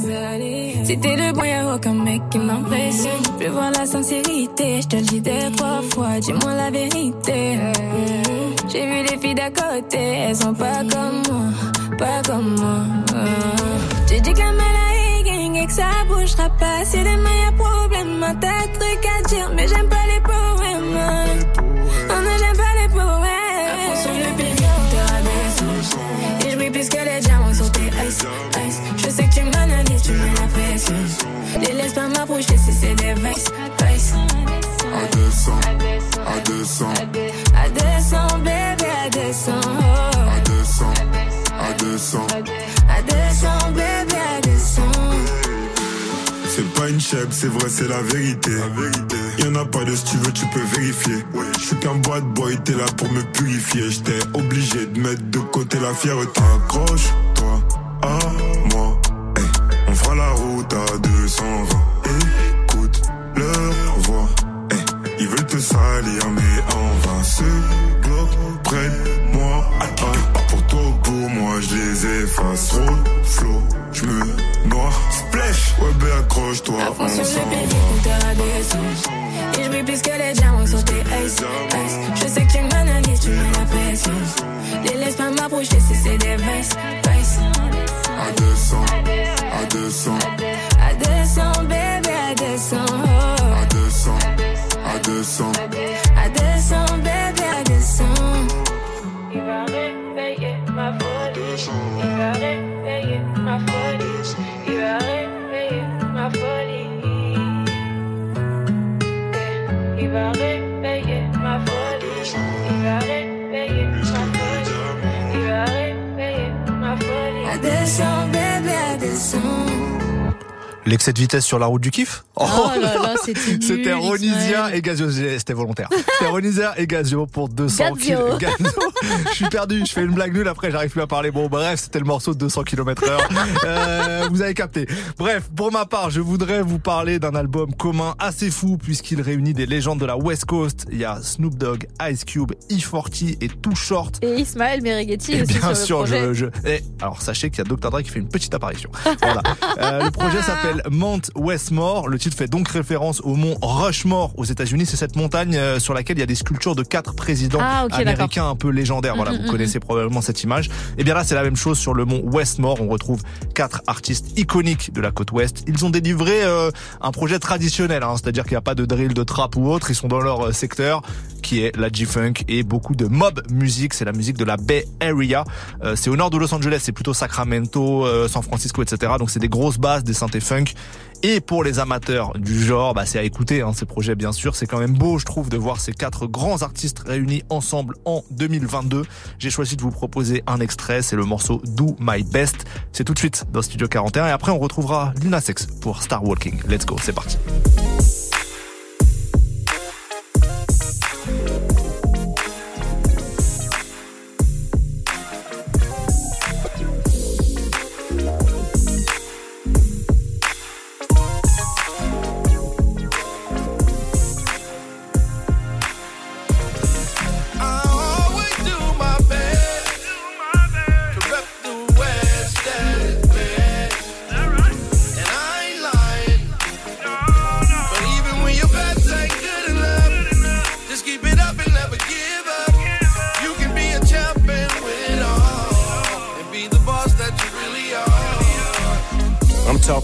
Si t'es le bon, y'a aucun mec qui m'impressionne. Je voir la sincérité, je te le dis deux, trois fois. Dis-moi la vérité. J'ai vu les filles d'à côté, elles sont pas comme moi, pas comme moi. Tu dis que la maladie et que ça bougera pas. Si demain y'a problème, un tas de trucs à dire, mais j'aime pas les poèmes. Les laisse pas m'approcher si c'est des vices, vices. À 200, à 200, À 200, bébé, à 200. oh. à 200, à 200. À 200, bébé, à 200. C'est pas une chèvre, c'est vrai, c'est la vérité. Y'en a pas de si tu veux, tu peux vérifier. Je suis qu'un bad boy, t'es là pour me purifier. J'étais obligé de mettre de côté la fierté. Accroche-toi on route à 220. Écoute leur voix. Hey, ils veulent te salir, mais en vain. Ce bloc près de moi. Attends, pas pour toi ou pour moi, je les efface. Roll, flow, je me noie. Splash, ouais, ben accroche-toi. À fond sur le péril, compteur à des sens. Et je brille plus que les diamants sur tes ice, ice. Je sais que tu m'analyses, tu mets la pression. Les laisse pas m'approcher si c'est des vices, vices. À 200, à 200, À 200, bébé, à 200. à 200, à 200. À 200, L'excès de vitesse sur la route du kiff Oh là là, c'était Ronisia et Gazio. C'était volontaire. C'était Ronisia et Gazio pour 200 Gazio. km. Gazio. Je suis perdu. Je fais une blague nulle. Après, j'arrive plus à parler. Bon, bref, c'était le morceau de 200 km heure. Euh, vous avez capté. Bref, pour ma part, je voudrais vous parler d'un album commun assez fou puisqu'il réunit des légendes de la West Coast. Il y a Snoop Dogg, Ice Cube, E40 et Too Short. Et Ismaël Merighetti Et aussi bien sur sûr, le projet. je, je... eh, alors sachez qu'il y a Dr Dre qui fait une petite apparition. Voilà. Euh, le projet s'appelle Mount Westmore. Le fait donc référence au mont Rushmore aux États-Unis. C'est cette montagne euh, sur laquelle il y a des sculptures de quatre présidents Ah, américains un peu légendaires. Voilà, Mm, vous mm, connaissez probablement cette image. Et bien là, c'est la même chose sur le mont Westmore. On retrouve quatre artistes iconiques de la côte ouest. Ils ont délivré euh, un projet traditionnel, hein, c'est-à-dire qu'il n'y a pas de drill, de trap ou autre. Ils sont dans leur euh, secteur qui est la G-Funk et beaucoup de mob music. C'est la musique de la Bay Area. Euh, c'est au nord de Los Angeles, c'est plutôt Sacramento, euh, San Francisco, etc. Donc c'est des grosses basses, des synthés funk. Et pour les amateurs du genre, bah, c'est à écouter hein, ces projets bien sûr. C'est quand même beau, je trouve, de voir ces quatre grands artistes réunis ensemble en 2022. J'ai choisi de vous proposer un extrait, c'est le morceau Do My Best. C'est tout de suite dans Studio 41 et après on retrouvera Lina Sex pour Star Walking. Let's go, c'est parti.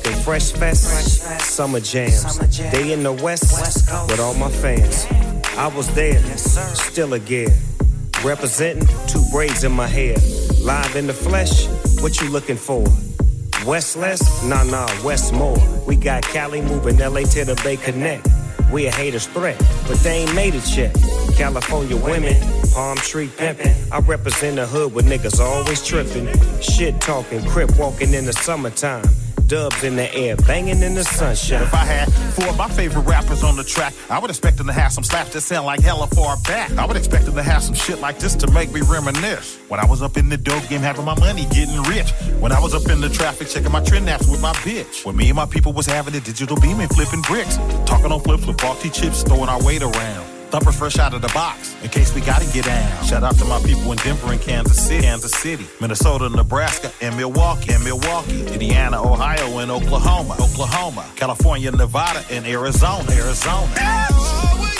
Talking Fresh Fest, Summer Jams. They in the West with all my fans. I was there, still a gear. Representing two braids in my hair. Live in the flesh, what you looking for? West less? Nah, nah, West more. We got Cali moving LA to the Bay Connect. We a haters threat, but they ain't made it yet. California women, palm tree pimping. I represent the hood where niggas always tripping. Shit talking, crip walking in the summertime. Dubs in the air, banging in the sunshine. If I had four of my favorite rappers on the track, I would expect them to have some slaps that sound like hella far back. I would expect them to have some shit like this to make me reminisce. When I was up in the dope game having my money getting rich. When I was up in the traffic checking my trend apps with my bitch. When me and my people was having a digital beam and flipping bricks. Talking on flip with faulty chips, throwing our weight around. Thumper fresh out of the box, in case we gotta get down. Shout out to my people in Denver and Kansas City, Kansas City, Minnesota, Nebraska, and Milwaukee, and Milwaukee, Indiana, Ohio, and Oklahoma, Oklahoma, California, Nevada, and Arizona, Arizona.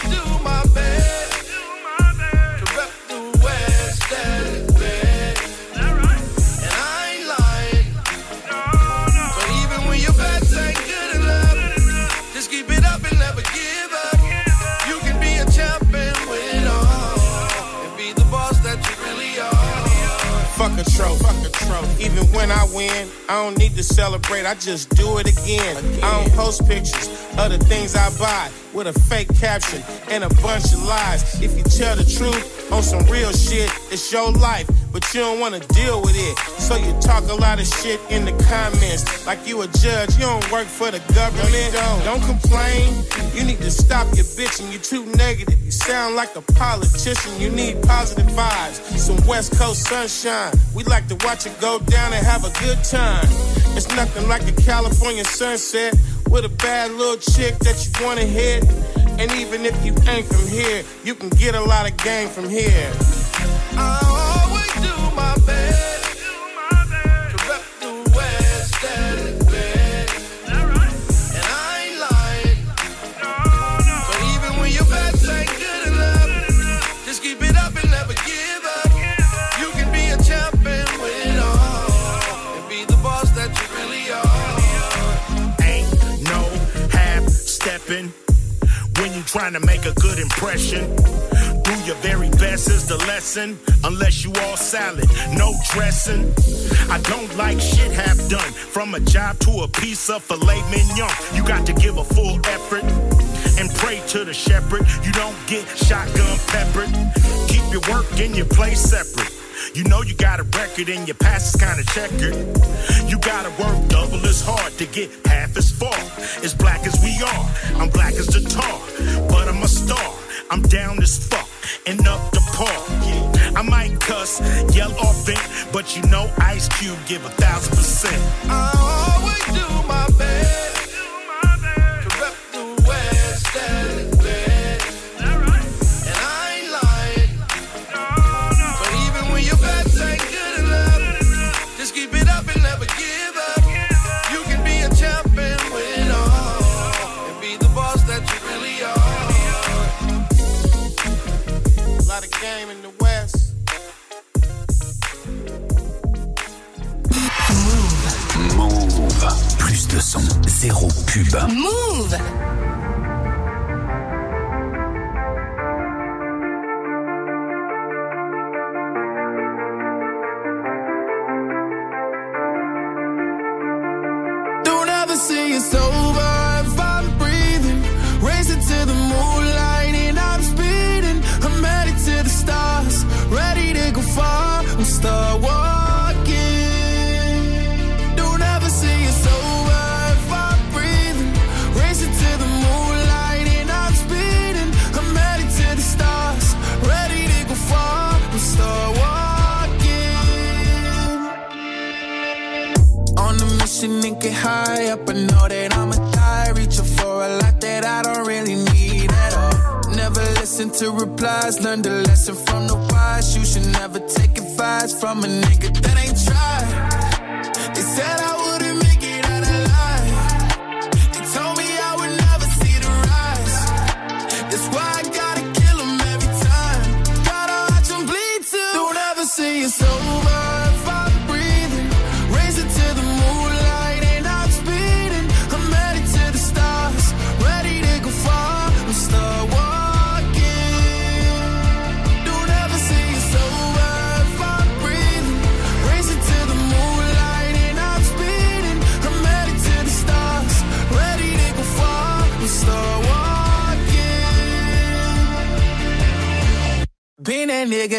I win, I don't need to celebrate. I just do it again. I don't post pictures of the things I buy with a fake caption and a bunch of lies. If you tell the truth on some real shit, it's your life, but you don't wanna deal with it. So you talk a lot of shit in the comments, like you a judge. You don't work for the government. don't. don't complain. You need to stop your bitching. You too negative. You sound like a politician. You need positive vibes, some West Coast sunshine. We like to watch it go down and have a good time. It's nothing like a California sunset with a bad little chick that you wanna hit. And even if you ain't from here, you can get a lot of game from here. Do my best trying to make a good impression. Do your very best is the lesson, unless you all salad, no dressing. I don't like shit half done, from a job to a piece of filet mignon. You got to give a full effort and pray to the shepherd. You don't get shotgun peppered. Keep your work and your play separate. You know you got a record and your past is kinda checkered. You gotta work double as hard to get half as far. As black as we are, I'm black as the tar, but I'm a star. I'm down as fuck and up to par. I might cuss, yell or vent, but you know Ice Cube give a thousand percent. I always do my best son, zéro pub. Move replies. Learn the lesson from the wise. You should never take advice from a nigga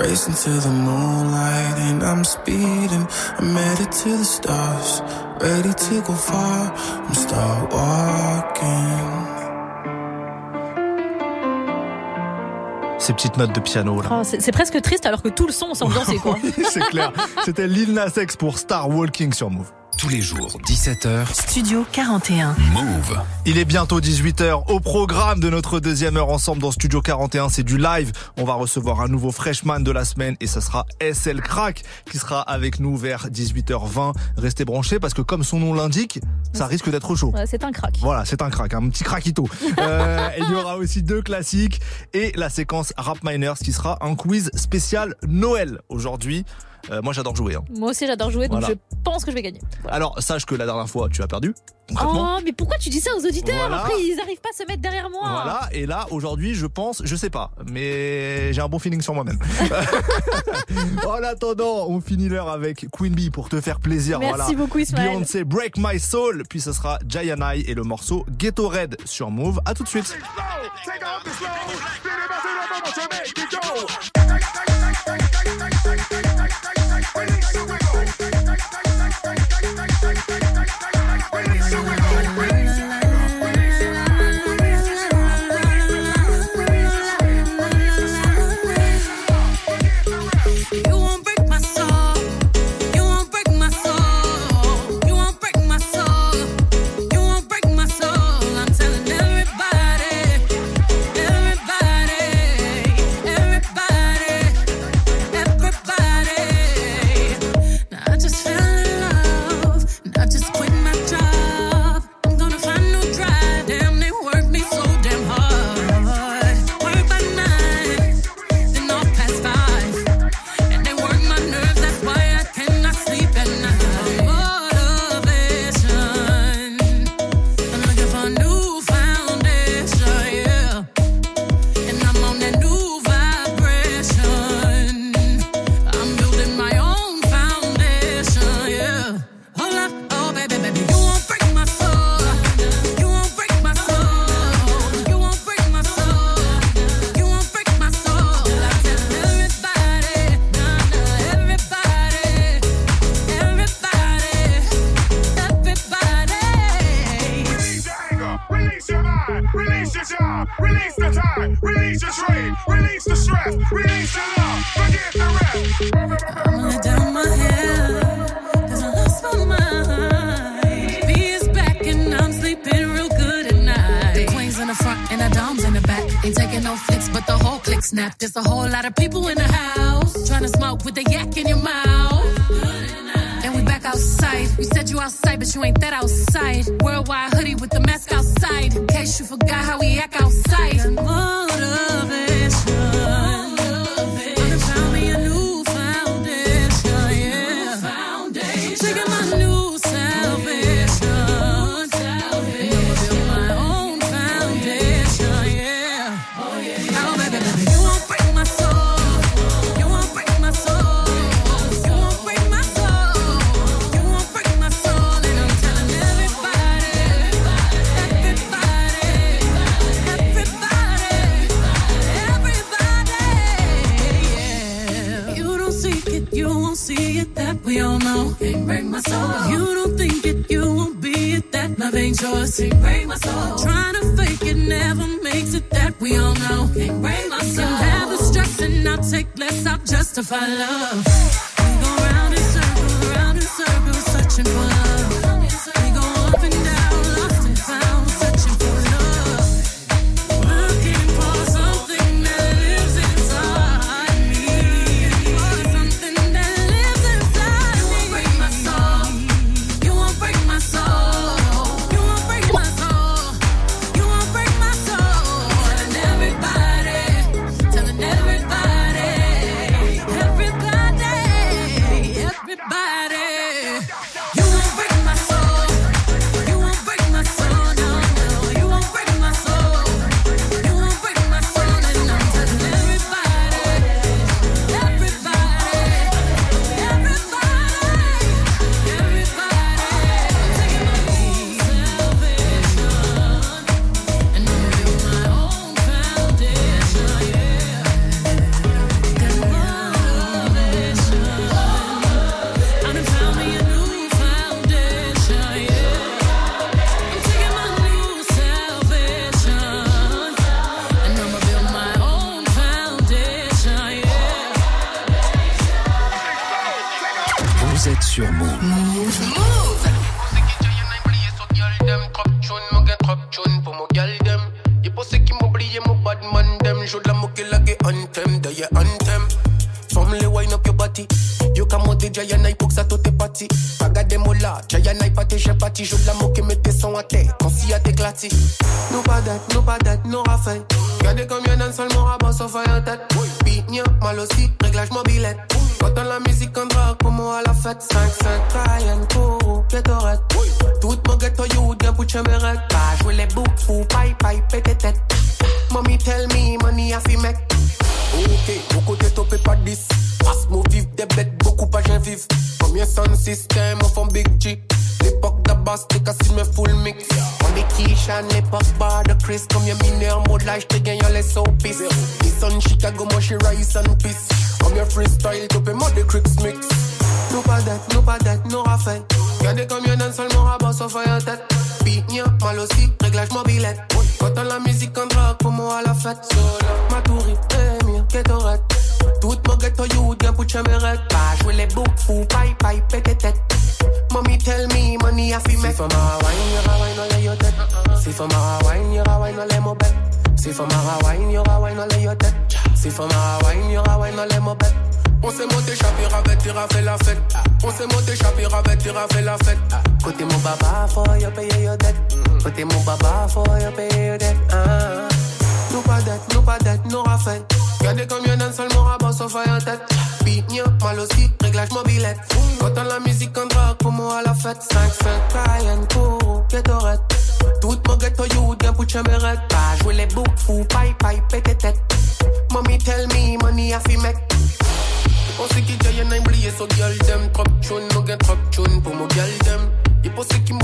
Racing to the moonlight and I'm speeding. I'm headed to the stars, ready to go far. I'm start walking. Ces petites notes de piano là. Oh, c'est presque triste alors que tout le son, on s'est ambiancé quoi. Oui, c'est clair. C'était Lil Nas X pour Star Walking sur Move. Tous les jours, 17h, Studio 41. Move. Il est bientôt 18h au programme de notre deuxième heure ensemble dans Studio 41. C'est du live. On va recevoir un nouveau freshman de la semaine et ça sera SL Crack qui sera avec nous vers 18h20. Restez branchés parce que comme son nom l'indique, ça risque d'être chaud. Ouais, c'est un crack. Voilà, c'est un crack, un petit craquito. Euh, il y aura aussi deux classiques et la séquence Rap Miners qui sera un quiz spécial Noël aujourd'hui. Euh, moi j'adore jouer. hein. Moi aussi j'adore jouer donc Voilà. je pense que je vais gagner. Alors sache que la dernière fois tu as perdu. Oh mais pourquoi tu dis ça aux auditeurs Voilà. Après ils arrivent pas à se mettre derrière moi. Voilà, et là aujourd'hui je pense, je sais pas, mais j'ai un bon feeling sur moi-même. en attendant, on finit l'heure avec Queen Bee pour te faire plaisir. Merci voilà. beaucoup, Ismaël. Beyoncé Break My Soul, puis ce sera Jayanai et le morceau Ghetto Red sur Move. À tout de suite.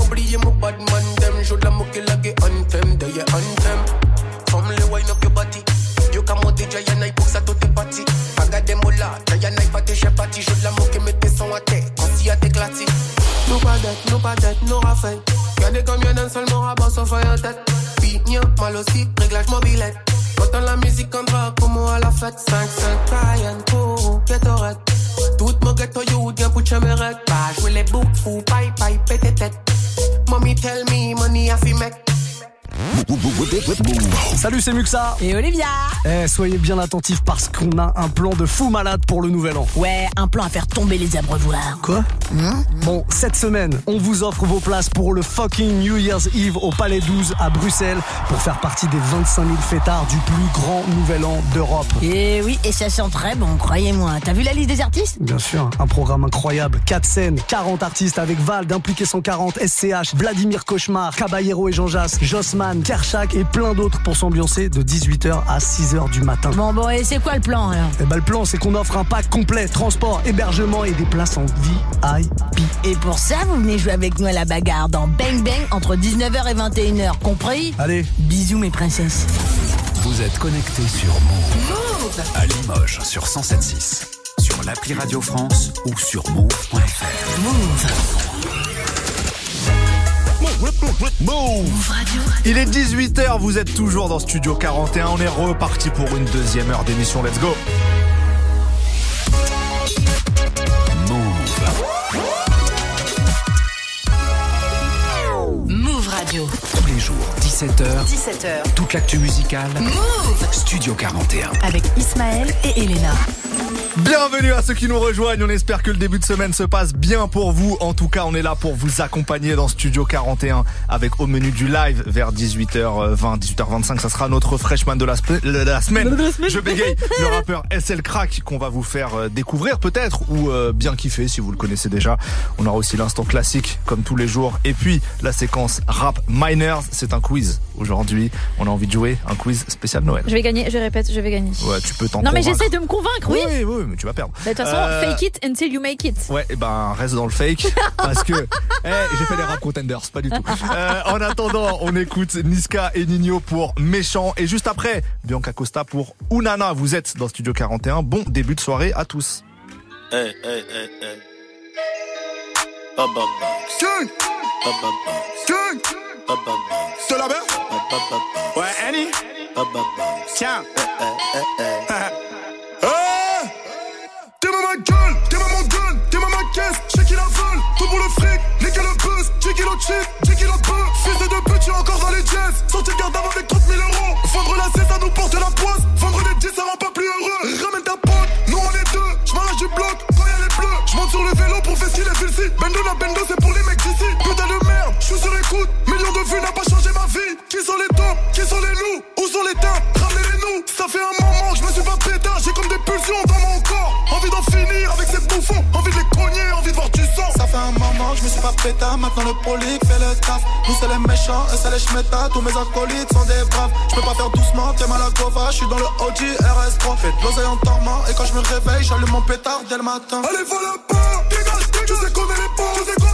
oublier mon bad man them. De la moquée, la anthem, de yeah, anthem? From le wine up your body. De Paga des mola, pas de la moquée, tes sons à terre, quand. No badette, no badette, no rafale. Y'a des camionnants seulement rabat sans feuille en tête. Pignot, mal aussi, réglage mobilette. Quand la musique en drague, comme à la fête 5-5, Ryan, Koro, Gatorade Toute mon ghetto, you, bien pour chameret Pas jouer les boucs, fou, paille, paille, pété tête Mommy tell me money I fi make Salut, c'est Muxa. Et Olivia. Eh, soyez bien attentifs parce qu'on a un plan de fou malade pour le nouvel an. Ouais, un plan à faire tomber les abreuvoirs. Quoi hein Bon, cette semaine, on vous offre vos places pour le fucking New Year's Eve au Palais 12 à Bruxelles pour faire partie des 25 000 fêtards du plus grand nouvel an d'Europe. Et oui, et ça sent très bon, croyez-moi. T'as vu la liste des artistes? Bien sûr, hein. un programme incroyable. 4 scènes, 40 artistes avec Val, d'impliqué 140, SCH, Vladimir Cauchemar, Caballero et Jean Jass, Josman Kershak et plein d'autres pour s'ambiancer de 18h à 6h du matin. Bon, bon, et c'est quoi le plan alors? Eh ben, le plan, c'est qu'on offre un pack complet, transport, hébergement et des places en VIP. Et pour ça, vous venez jouer avec nous à la bagarre dans Bang Bang entre 19h et 21h, compris? Allez. Bisous, mes princesses. Vous êtes connectés sur Move. Move à Limoges sur 107.6, sur l'appli Radio France ou sur move.fr. Move. Il est 18h, vous êtes toujours dans Studio 41, on est reparti pour une deuxième heure d'émission, let's go Move Radio. Tous les jours, 17h, 17h. toute l'actu musicale. Move Studio 41. Avec Ismaël et Elena. Bienvenue à ceux qui nous rejoignent, on espère que le début de semaine se passe bien pour vous. En tout cas, on est là pour vous accompagner dans Studio 41 avec au menu du live vers 18h20, 18h25. Ça sera notre freshman de la, spe- de la semaine. Je bégaye le rappeur SL Crack qu'on va vous faire euh, découvrir peut-être ou euh, bien kiffer si vous le connaissez déjà. On aura aussi l'instant classique comme tous les jours et puis la séquence rap miners. C'est un quiz aujourd'hui. On a envie de jouer un quiz spécial Noël. Je vais gagner, je répète, je vais gagner. Ouais, tu peux t'en Non mais j'essaie de me convaincre, oui. Oui, oui, mais tu vas perdre. De toute façon, Euh, fake it until you make it. Ouais, et ben reste dans le fake parce que eh, j'ai fait les rap contenders, pas du tout. Euh, en attendant, on écoute Niska et Nino pour Méchant et juste après Bianca Costa pour Unana. Vous êtes dans Studio 41. Bon début de soirée à tous. Hey, hey, hey, hey. Baba Box. Baba Box. Baba Box. De la mer Baba Box. Ouais, Annie Baba. Tiens. Eh, eh, eh, eh. Hey caisse, j'ai qui la veulent, tout pour le fric, nickel le buzz, 10 kilos de chip, 10 kilos de bœuf, fils de deux putes, j'suis encore dans les jazz, sorti le garde avec 30 000 euros, vendre la cesse, ça nous porte la poisse, vendre les 10, ça rend pas plus heureux, ramène ta pote, nous on est deux, j'm'arrache du bloc, quand y'a les bleus, j'monte sur le vélo pour faire les fils Bendo la bendo c'est pour les mecs d'ici, putain de merde, j'suis sur écoute, je me suis pas pétard, maintenant le poli fait le taf. Nous c'est les méchants, eux c'est les schmettas, tous mes acolytes sont des braves. Je peux pas faire doucement, tiens mal à Gova, je suis dans le OG RS3. Fais de l'oseille en et quand je me réveille, j'allume mon pétard dès le matin. Allez, voilà pas, dégage, dégage, tu sais qu'on est les bons,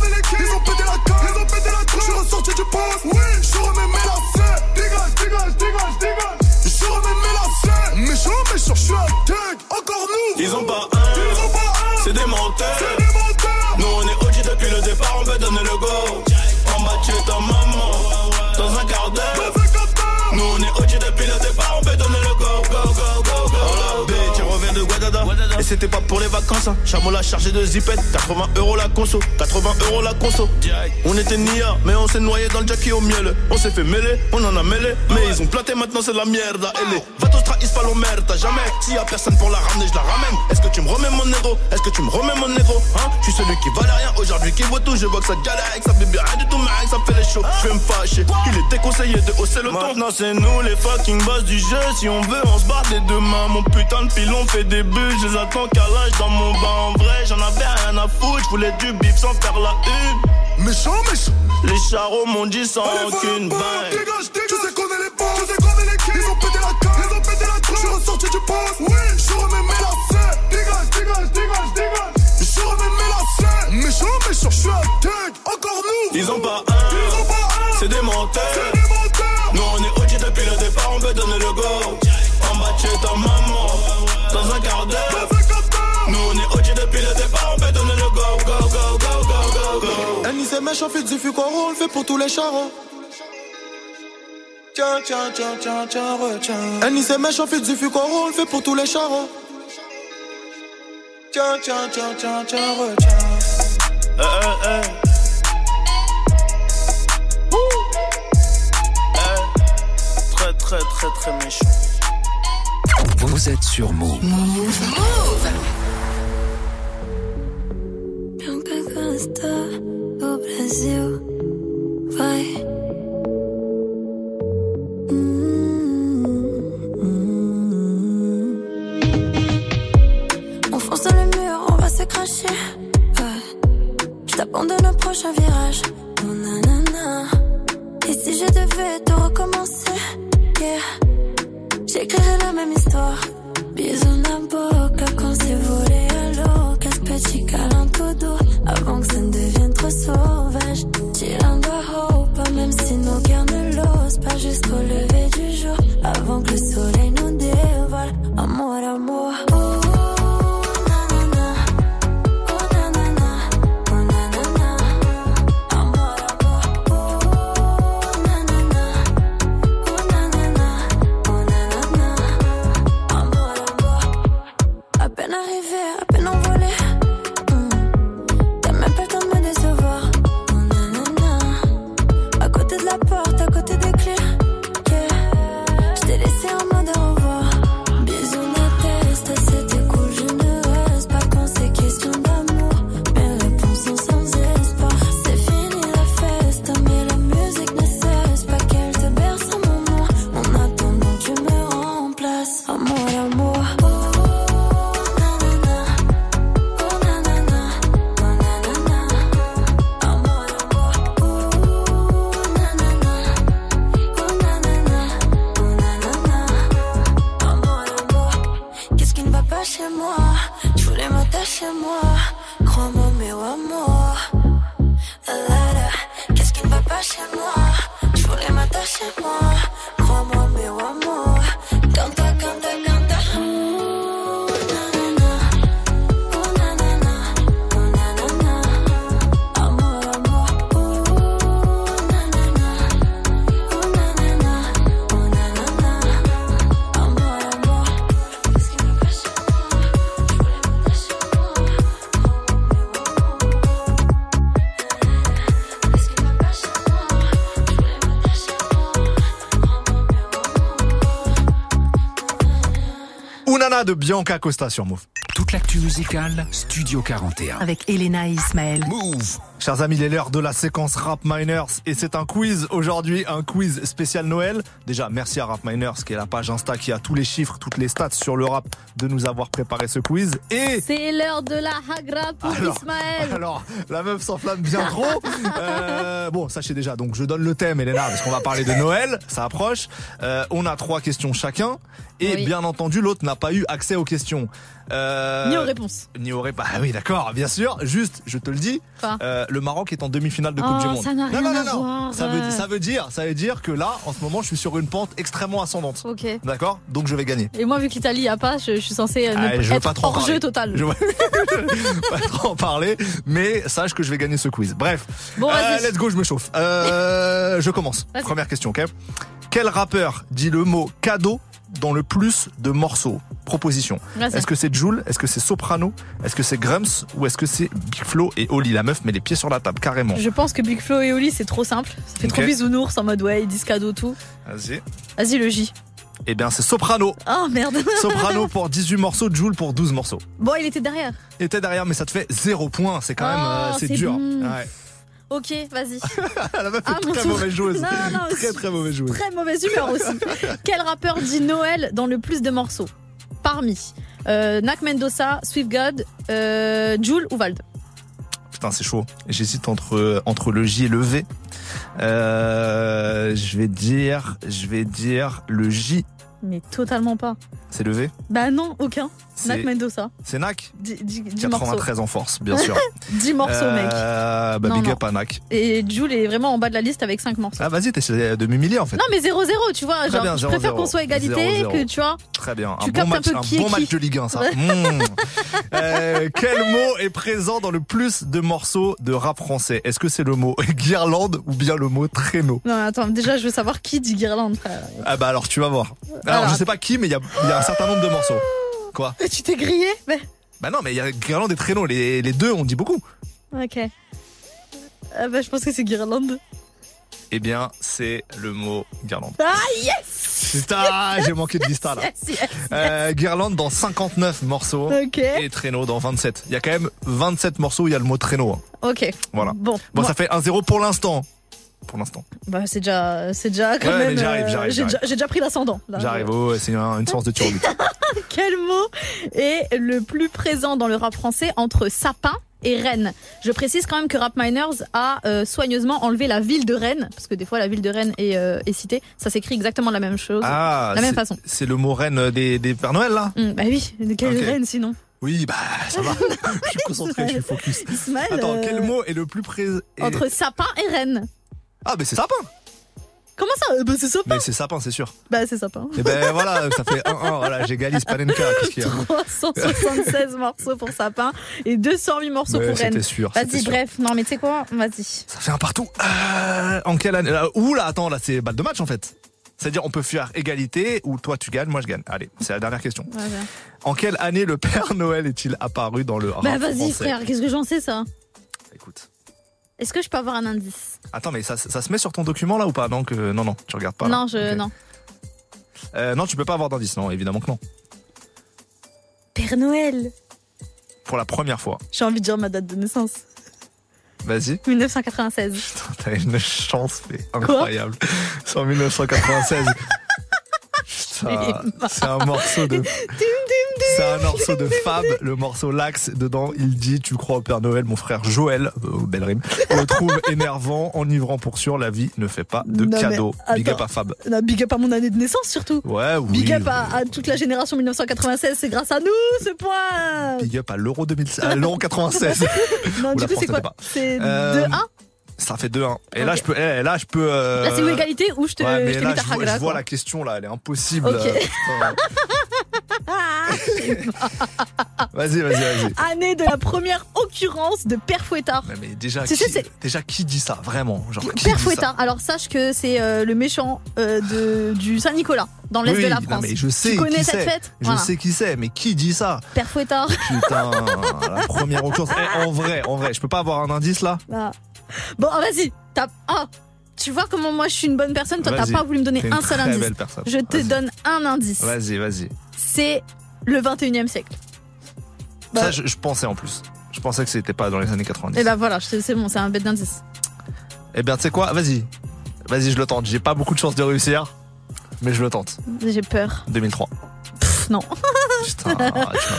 c'était pas pour les vacances, hein. Chameau l'a chargé de zipette, 80 euros la conso, 80 euros la conso. On était nia, mais on s'est noyé dans le jackie au miel. On s'est fait mêler, on en a mêlé, mais ils ont planté maintenant c'est la merde. Trahissent pas l'omerta, jamais. S'il y a personne pour la ramener, je la ramène. Est-ce que tu me remets mon négro Est-ce que tu me remets mon négro Hein? Je suis celui qui valait rien aujourd'hui, qui voit tout. Je vois que ça galère avec sa bébé, rien du tout, mais ça fait les chauds. Je vais me fâcher, il est déconseillé de hausser le ton. Maintenant c'est nous les fucking boss du jeu. Si on veut, on se barre des deux mains. Mon putain de pilon fait des bulles. Je les attends qu'à l'âge dans mon bain. En vrai, j'en avais rien à foutre. Je voulais du bif sans faire la une. Méchant, méchant. Les charros m'ont dit sans Allez, aucune bain. Dégage, dégage. Tu sais oui, je remets mes lacets. Dégage, dégage, dégage, dégage. Je remets mes lacets. Méchant, méchant, je suis un tag, encore nous. Ils ont pas un, Ils ont pas un. c'est des menteurs. C'est des menteurs. Nous on est OG depuis le départ, on veut donner le go. En bas tu es ta maman, dans un quart d'heure. Nous on est OG depuis le départ, on veut donner le go, go, go, go, go, go, go. Annie c'est méchant, fait du fuco, on le fait pour tous les charros. Tiens, tiens, tiens, tiens, tiens, retiens. Annie c'est méchant, fait du fuco, on le fait pour tous les charros. Tiens, tiens, tiens, tiens, tiens, retiens. Eh, eh, eh. Eh, Très, très, très, très méchant. Vous êtes sur Move. Bianca Costa, do Brasil, vai. Je t'abandonne au prochain virage. Oh, nanana. Et si je devais te recommencer, yeah. J'écrirais la même histoire. Bisous na boca quand c'est volé à l'eau. Caspecci câlin tout doux avant que ça ne devienne trop sauvage. Chillando a hope, même si nos guerres ne l'osent pas jusqu'au lever du jour. Avant que le soleil nous dévoile. Amour, amour. De Bianca Costa sur Move. Toute l'actu musicale, Studio 41. Avec Elena et Ismaël. Move. Chers amis, il est l'heure de la séquence Rap Miners et c'est un quiz aujourd'hui, un quiz spécial Noël. Déjà, merci à Rap Miners qui est la page Insta qui a tous les chiffres, toutes les stats sur le rap de nous avoir préparé ce quiz. Et C'est l'heure de la Hagra pour alors, Ismaël. alors, la meuf s'enflamme bien trop. Euh, bon, sachez déjà, donc je donne le thème, Elena, parce qu'on va parler de Noël, ça approche. Euh, on a trois questions chacun, et Oui. bien entendu, l'autre n'a pas eu accès aux questions. Euh, Ni aux réponses. Ni aux réponses. Ah oui, d'accord, bien sûr. Juste, je te le dis, euh, le Maroc est en demi-finale de Coupe Oh, du Monde. ça n'a non, rien non, non, à non. voir. Ça veut, ça veut dire, ça veut dire que là, en ce moment, je suis sur une pente extrêmement ascendante. Ok. D'accord? Donc je vais gagner. Et moi, vu que l'Italie a pas, je, je suis censée euh, ne Ah, je être pas trop en hors parler. jeu total. Je veux pas trop en parler, mais sache que je vais gagner ce quiz. Bref, Bon, vas-y. let's go, je me chauffe. Euh, je commence. Première question, ok Quel rappeur dit le mot cadeau dans le plus de morceaux? Proposition. Est-ce que c'est Joule? Est-ce que c'est Soprano? Est-ce que c'est Grumps Ou est-ce que c'est Big Flo et Oli? La meuf met les pieds sur la table, carrément. Je pense que Big Flo et Oli, c'est trop simple. Ça fait Ok. trop bisounours en mode ouais, ils disent cadeau, tout. Vas-y. Vas-y, le J. Eh bien, c'est Soprano. Oh merde. Soprano pour 18 morceaux, Joule pour 12 morceaux. Bon, il était derrière. Il était derrière, mais ça te fait 0 points. C'est quand même, Oh, euh, c'est c'est dur. bon. Ouais. Ok, vas-y. La meuf Ah, est mon très mauvaise joueuse. Non, non, très très mauvaise joueuse. Très mauvaise humeur aussi. Quel rappeur dit Noël dans le plus de morceaux? Parmi euh, Nak Mendoza, Swift God, euh, Jules ou Vald? Putain, c'est chaud. J'hésite entre entre le J et le V. Euh, je vais dire, je vais dire le J. Mais totalement pas. C'est le V. Bah non, aucun. C'est- Nak Mendoza. C'est Nak. 10 morceaux. 93 en force, bien sûr. 10 morceaux, mec. Euh, bah, big up à Nak. Et Jules est vraiment en bas de la liste avec 5 morceaux. Ah, vas-y, t'essaies de m'humilier en fait. Non mais 0-0, tu vois, Très genre, bien, je 0-0. préfère qu'on soit égalité 0-0. que tu vois. Très bien. Un bon match, un bon match de Ligue 1, ça. Mmh. Euh, quel mot est présent dans le plus de morceaux de rap français? Est-ce que c'est le mot guirlande ou bien le mot traîneau? Non attends, déjà je veux savoir qui dit Guirlande, frère. Ah bah alors tu vas voir. Alors, Alors. je sais pas qui, mais il y a, il y a un certain nombre de morceaux. Quoi Tu t'es grillé Mais... Bah non, mais il y a guirlande et traîneau. Les, les deux, on dit beaucoup. Ok. Ah bah je pense que c'est Guirlande. Eh bien, c'est le mot guirlande. Ah yes Putain, j'ai manqué de vista là. Yes, yes. Euh, guirlande dans 59 morceaux Ok. et traîneau dans 27. Il y a quand même 27 morceaux où il y a le mot traîneau. hein. Ok. Voilà. Bon. Bon, moi- ça fait 1-0 pour l'instant. Pour l'instant. Bah c'est déjà, c'est déjà quand Ouais, même. j'arrive, euh, j'arrive, j'ai déjà, j'ai déjà pris l'ascendant. J'arrive, oh, c'est un- une source de but. Quel mot est le plus présent dans le rap français entre sapin et Rennes Je précise quand même que Rap Miners a euh, soigneusement enlevé la ville de Rennes, parce que des fois la ville de Rennes est, euh, est citée. Ça s'écrit exactement la même chose, Ah, la même façon. C'est le mot reine des, des Pères Noël là? Hum, bah oui, de quelle Ok. Rennes sinon? Oui, bah ça va. je suis concentré, je suis focus. Ismaël, Attends, quel mot est le plus présent Entre sapin et Rennes. Ah, mais c'est sapin Comment ça Bah c'est sapin. Mais c'est sapin, c'est sûr. Bah c'est sapin. Et ben voilà, ça fait 1-1. Voilà, j'égalise Panenka. Qu'est-ce qu'il y a 376 morceaux pour sapin et 208 morceaux Ouais, pour Rennes. c'était sûr, Vas-y, bref. Non mais tu sais quoi Vas-y. Ça fait un partout. Euh, en quelle année Ouh là, attends, là c'est balle de match en fait. C'est-à-dire, on peut faire égalité ou toi tu gagnes, moi je gagne. Allez, c'est la dernière question. En quelle année le Père Noël est-il apparu dans le Bah vas-y frère, qu'est-ce que j'en sais ça? Est-ce que je peux avoir un indice? Attends, mais ça, ça se met sur ton document là ou pas? Non, que non, non, tu regardes pas. là. Non, je non. Euh, non, tu peux pas avoir d'indice, non, évidemment que non. Père Noël. Pour la première fois. J'ai envie de dire ma date de naissance. Vas-y. 1996. T'as une chance, mais incroyable. C'est en 1996. C'est un morceau de. C'est un morceau de Fab, le morceau Lax. Dedans, il dit Tu crois au Père Noël, mon frère Joël, euh, belle rime, le trouve énervant, enivrant pour sûr. La vie ne fait pas de Non, mais cadeaux. Big up à Fab. Non, big up à mon année de naissance surtout. Ouais, oui. Big up à, à toute la génération 1996, c'est grâce à nous ce point. Big up à l'Euro 2000 à l'Euro 96. Non, Où du coup c'est quoi. C'est Euh, 2-1 Ça fait 2-1. Et là, je peux. eh, là, je peux. euh, Là c'est où égalité ou je te, Ouais, mais je là, mis ta je vois, hagra, je vois quoi. la question là, elle est impossible. Ok. euh, putain. vas-y, vas-y, vas-y. Année de la première occurrence de Père Fouettard. Mais déjà, Tu qui, sais, c'est- déjà, qui dit ça Vraiment genre, qui Père ça Fouettard, alors sache que c'est euh, le méchant euh, de, du Saint-Nicolas, dans l'Est Oui, de la non, France. mais je sais tu connais qui cette fête Je Voilà. sais qui c'est, mais qui dit ça Père Fouettard. Putain, la première occurrence. Eh, en vrai, en vrai, je peux pas avoir un indice là? Voilà. Bon, ah, vas-y. t'as- Ah, tu vois comment moi je suis une bonne personne. Toi, t'as pas voulu me donner un seul indice. Je te donne un indice. Vas-y, vas-y. C'est le 21 e siècle. Bah. Ça, je, je pensais en plus. Je pensais que c'était pas dans les années 90. Et bah voilà, c'est bon, c'est un bête d'indice. Eh bien, tu sais quoi? Vas-y. Vas-y, je le tente. J'ai pas beaucoup de chances de réussir, mais je le tente. J'ai peur. 2003. Pff, non. Putain, tu m'as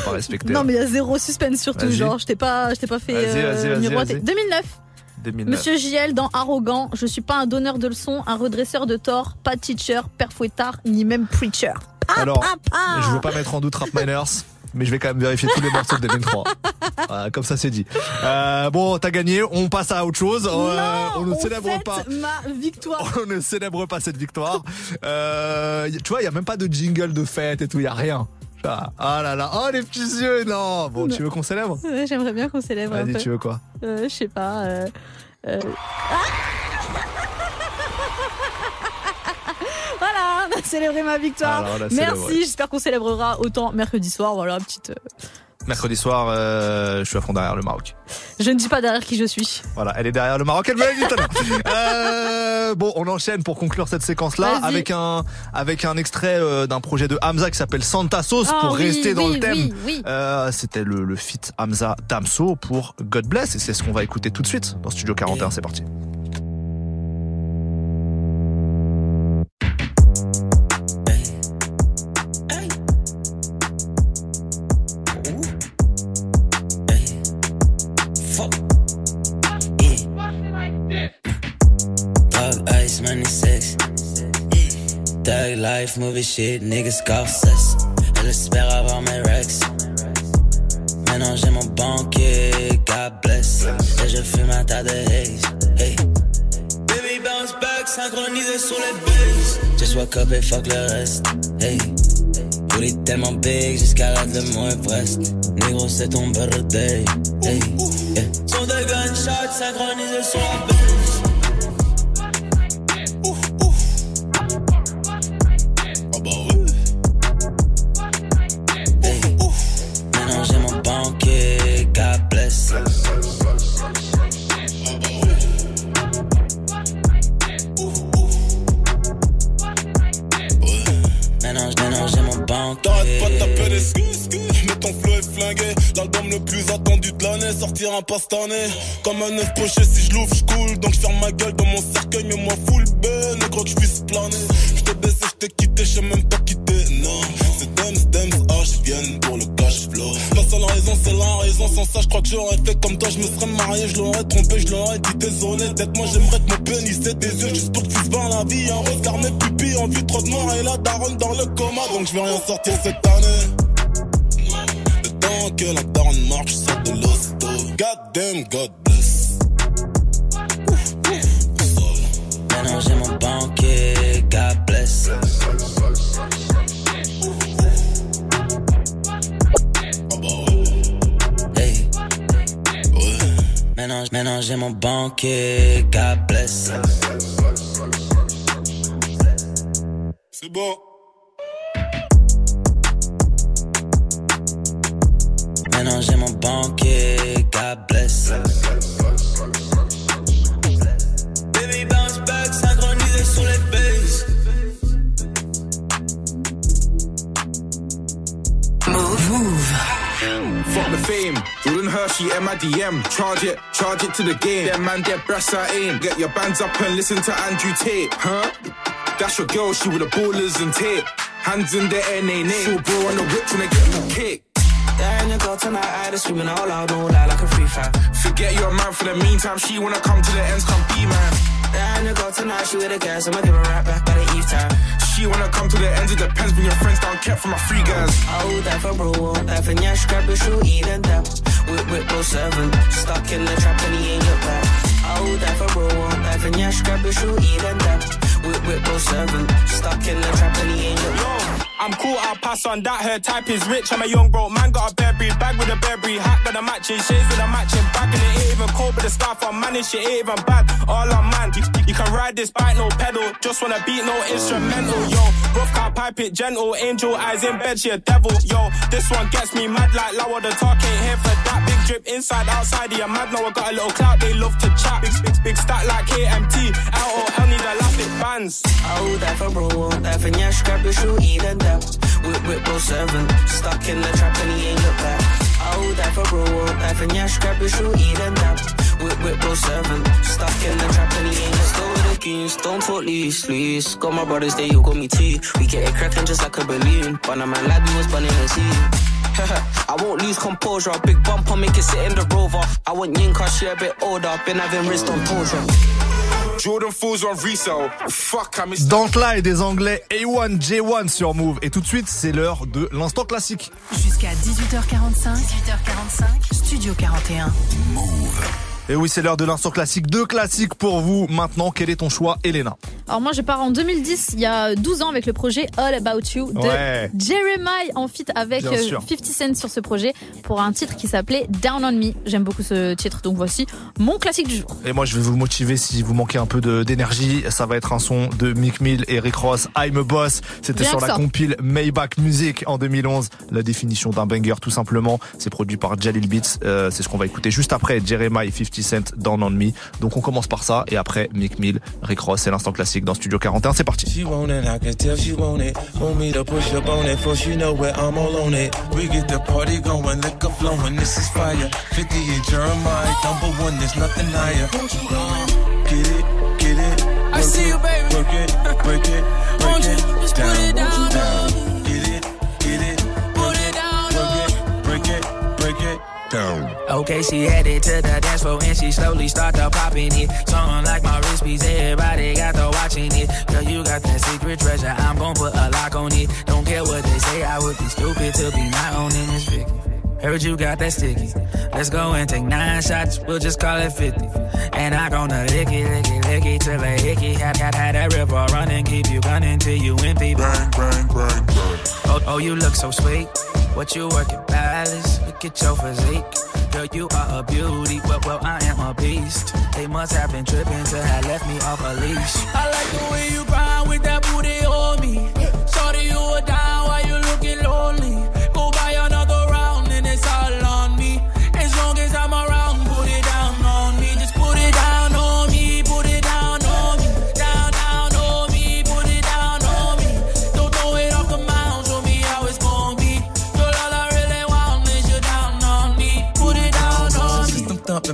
pas respecté. non, hein. mais il y a zéro suspense surtout. Genre, je t'ai pas, je pas fait Vas-y, euh, vas-y, vas-y, miroiter. vas-y. 2009. 2009. Monsieur JL dans Arrogant, je suis pas un donneur de leçons, un redresseur de tort, pas teacher, père fouettard, ni même preacher. Alors, ah. je veux pas mettre en doute Rap Miners, mais je vais quand même vérifier tous les morceaux de 2003. Voilà, comme ça, c'est dit. Euh, bon, t'as gagné. On passe à autre chose. Euh, on ne on célèbre fête pas. ma victoire. On ne célèbre pas cette victoire. Euh, tu vois, il y a même pas de jingle de fête et tout. Il y a rien. Ah ah là là. Oh les petits yeux. Non. Bon, tu veux qu'on célèbre? Ouais, J'aimerais bien qu'on célèbre Vas-y, tu veux quoi? Euh, Je sais pas. euh, euh, Voilà, on a célébré ma victoire. Alors, on a Merci, j'espère qu'on célébrera autant mercredi soir. Voilà, petite. Mercredi soir, euh, je suis à fond derrière le Maroc. Je ne dis pas derrière qui je suis. Voilà, elle est derrière le Maroc, elle me l'a dit tout à l'heure. Euh, bon, on enchaîne pour conclure cette séquence-là Vas-y. avec un avec un extrait euh, d'un projet de Hamza qui s'appelle Santa Sauce Ah pour oui, rester dans oui, le thème. oui, oui. Euh, C'était le, le feat Hamza Damso pour God Bless et c'est ce qu'on va écouter tout de suite dans Studio 41. C'est parti. Dog ice, money sex. Thug life, movie shit, niggas cesse. Elle espère avoir mes rex. Maintenant j'ai mon banquier, God bless. Et je fume un tas de haze. Hey. Baby bounce back, synchronisé sur les bases. Just woke up et fuck le reste. Hey. Booty tellement big jusqu'à la de mon Everest. Négro, c'est ton birthday. Hey. Yeah. Son de gunshots synchronisés sur la base. T'arrêtes pas de taper des mais ton flow est flingué. L'album le plus attendu de l'année sortira pas cette année. Comme un œuf poché, si je l'ouvre, je coule. Donc je ferme ma gueule dans mon cercueil, mais moi full B, négro que je puisse planer. Je t'ai baissé, je t'ai quitté, je même pas quitter, non. C'est Dems, Dems, H, viennent pour le. La raison, c'est la raison. Sans ça, je crois que j'aurais fait comme toi. Je me serais marié, je l'aurais trompé, je l'aurais dit désolé. Peut-être moi, j'aimerais que mon pénis ait des yeux juste pour que tu se la vie. Un regard, mes pupilles en vue trop de noir et la daronne dans le coma. Donc je vais rien sortir cette année. Le temps que la daronne marche, sort de l'hosto. God damn, God bless. Maintenant j'ai mon banquier, God bless. Maintenant, maintenant j'ai mon banquier, God bless. C'est bon. Maintenant j'ai mon banquier, fame. Jordan Hershey, MIDM. Charge it, charge it to the game. Them man, get breasts I aim. Get your bands up and listen to Andrew Tate. Huh? That's your girl, she with the ballers and tape. Hands in the air, nay, nay. Full bro on the whip I get my kick. There and you go tonight, I just screaming all loud, no lie like a free fan. Forget your man for the meantime. She wanna come to the ends, come be man. There and you go tonight, she with the gas, I'ma give her right back by the eve time. She wanna come to the ends, it depends when your friends down kept from my free guys. Oh, that for bro, that for nyash, grab your shoe, eat and dap. Whip, whip, go seven, stuck in the trap and he ain't look back. Oh, that for bro, that for nyash, grab your shoe, eat and dap. Whip, whip, go seven, stuck in the trap and he ain't look back. I'm cool, I'll pass on that. Her type is rich. I'm a young broke man, got a Burberry bag with a Burberry hat, got a matching shades with a matching bag, and it ain't even cold, but the scarf I'm manning shit ain't even bad. All I'm man, you, you can ride this bike, no pedal. Just wanna beat, no instrumental. Yo, rough car pipe it gentle, angel eyes in bed, she a devil. Yo, this one gets me mad like Lower the talk ain't here for that. Big drip inside, outside, yeah, mad. Now I got a little clout, they love to chat. Big, big, big stack like KMT. LOL need elastic bands. Oh, that for bro, that for nyash, grab your shoe, eat and dap. Whip, whip, go seven, stuck in the trap and he ain't look back. Oh, that for bro, that for nyash, grab your shoe, eat and dap. Whip, whip, go seven, stuck in the trap and he ain't look Still with the keys, don't talk lease, lease. Got my brothers there, you got me too. We get it cracking just like a balloon. But a man like me was burning the sea. I won't lose composure. A big bumper, make it sit in the rover. I want Yinka, she a bit older. Been having wrist on torture. Jordan Fools on resale. Fuck, I miss Dantla et des Anglais A1 J1 sur Move. Et tout de suite, c'est l'heure de l'instant classique. Jusqu'à 18h45. 18h45. Studio 41. Et oui, c'est l'heure de l'instant classique. Deux classiques pour vous. Maintenant, quel est ton choix, Elena Alors moi je pars en 2010, il y a 12 ans avec le projet All About You de Ouais. Jeremiah en feat avec Bien euh, sûr. 50 Cent sur ce projet pour un titre qui s'appelait Down on Me. J'aime beaucoup ce titre donc voici mon classique du jour. Et moi, je vais vous motiver si vous manquez un peu d'énergie. Ça va être un son de Mick Mill et Rick Ross, I'm a Boss. C'était sur la ça. compile Maybach Music en 2011. La définition d'un banger, tout simplement. C'est produit par Jalil Beats. Euh, c'est ce qu'on va écouter juste après Jeremiah et 50 Cent, Down on Me. Donc on commence par ça et après Mick Mill, Rick Ross. C'est l'instant classique dans Studio 41. C'est parti. She want it, I can tell she want it. Want me to push up on it, for she know where I'm all on it. We get the party going, liquor flowing, this is fire. 50 and Jeremiah, number one, there's nothing higher. Get it, get it. I see you, baby. Work it, break it, break Won't you it. just put it down, down. Okay, she headed to the dance floor and she slowly start to popping it. Song like my wrist piece, everybody got to watching it. Girl, you got that secret treasure, I'm gon' put a lock on it. Don't care what they say, I would be stupid to be not owning this Vicky. Heard you got that sticky. Let's go and take nine shots, we'll just call it 50. And I gonna lick it, lick it, lick it till a hickey. Had, had, had that river running, keep you gunning till you empty. Bang, bang, bang, bang. Oh, oh, you look so sweet. What you working, palace? Look at your physique. Girl, you are a beauty. Well, well, I am a beast. They must have been tripping to have left me off a leash. I like the way you grind with that booty on me. Shorty, you are down while you looking lonely.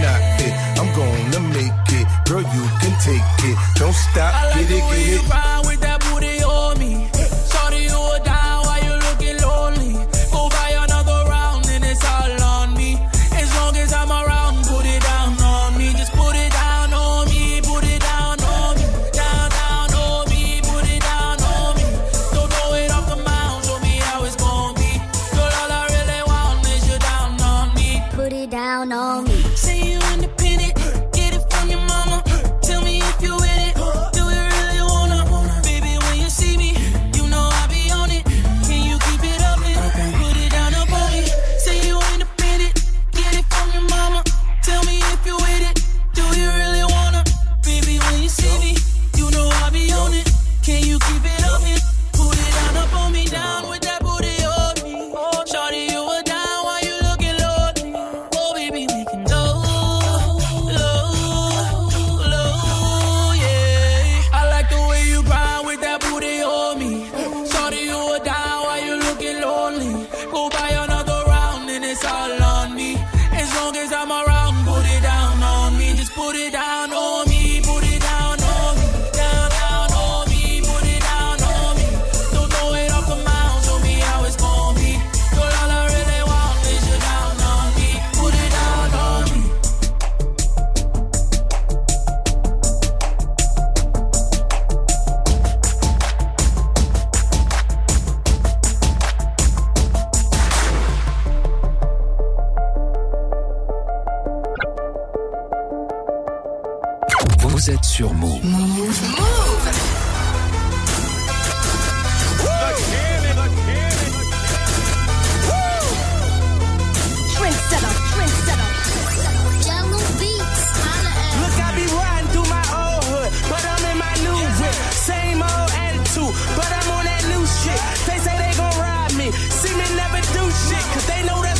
not fit, I'm gonna make it. Girl, you can take it. Don't stop, I like get it, get it. Old attitude, but I'm on that new shit. They say they gon' ride me, see me never do shit, cause they know that's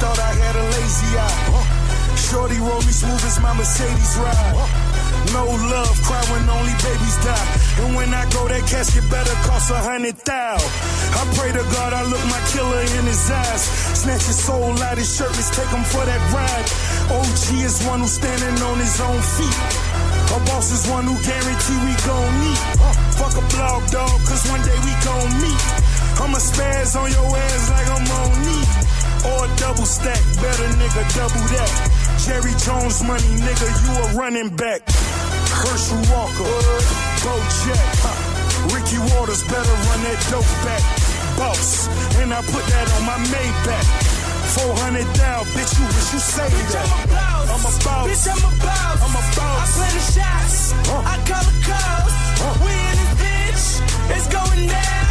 thought I had a lazy eye. Shorty roll me smooth as my Mercedes ride. No love, cry when only babies die. And when I go, that casket better cost a hundred thou. I pray to God I look my killer in his eyes. Snatch his soul out his shirt, let's take him for that ride. OG is one who's standing on his own feet. A boss is one who guarantee we gon' meet. Fuck a blog dog, cause one day we gon' meet. I'ma spaz on your ass like I'm on knee. Or double stack, better nigga, double that. Jerry Jones money, nigga, you a running back. Herschel Walker, Bo Jack. Ricky Waters better run that dope back. Boss, and I put that on my Maybach. 400 down, bitch, you wish you say that. I'm a boss. Bitch, I'm a boss. I'm a boss. I play the shots. I call the calls. We in this bitch. It's going down.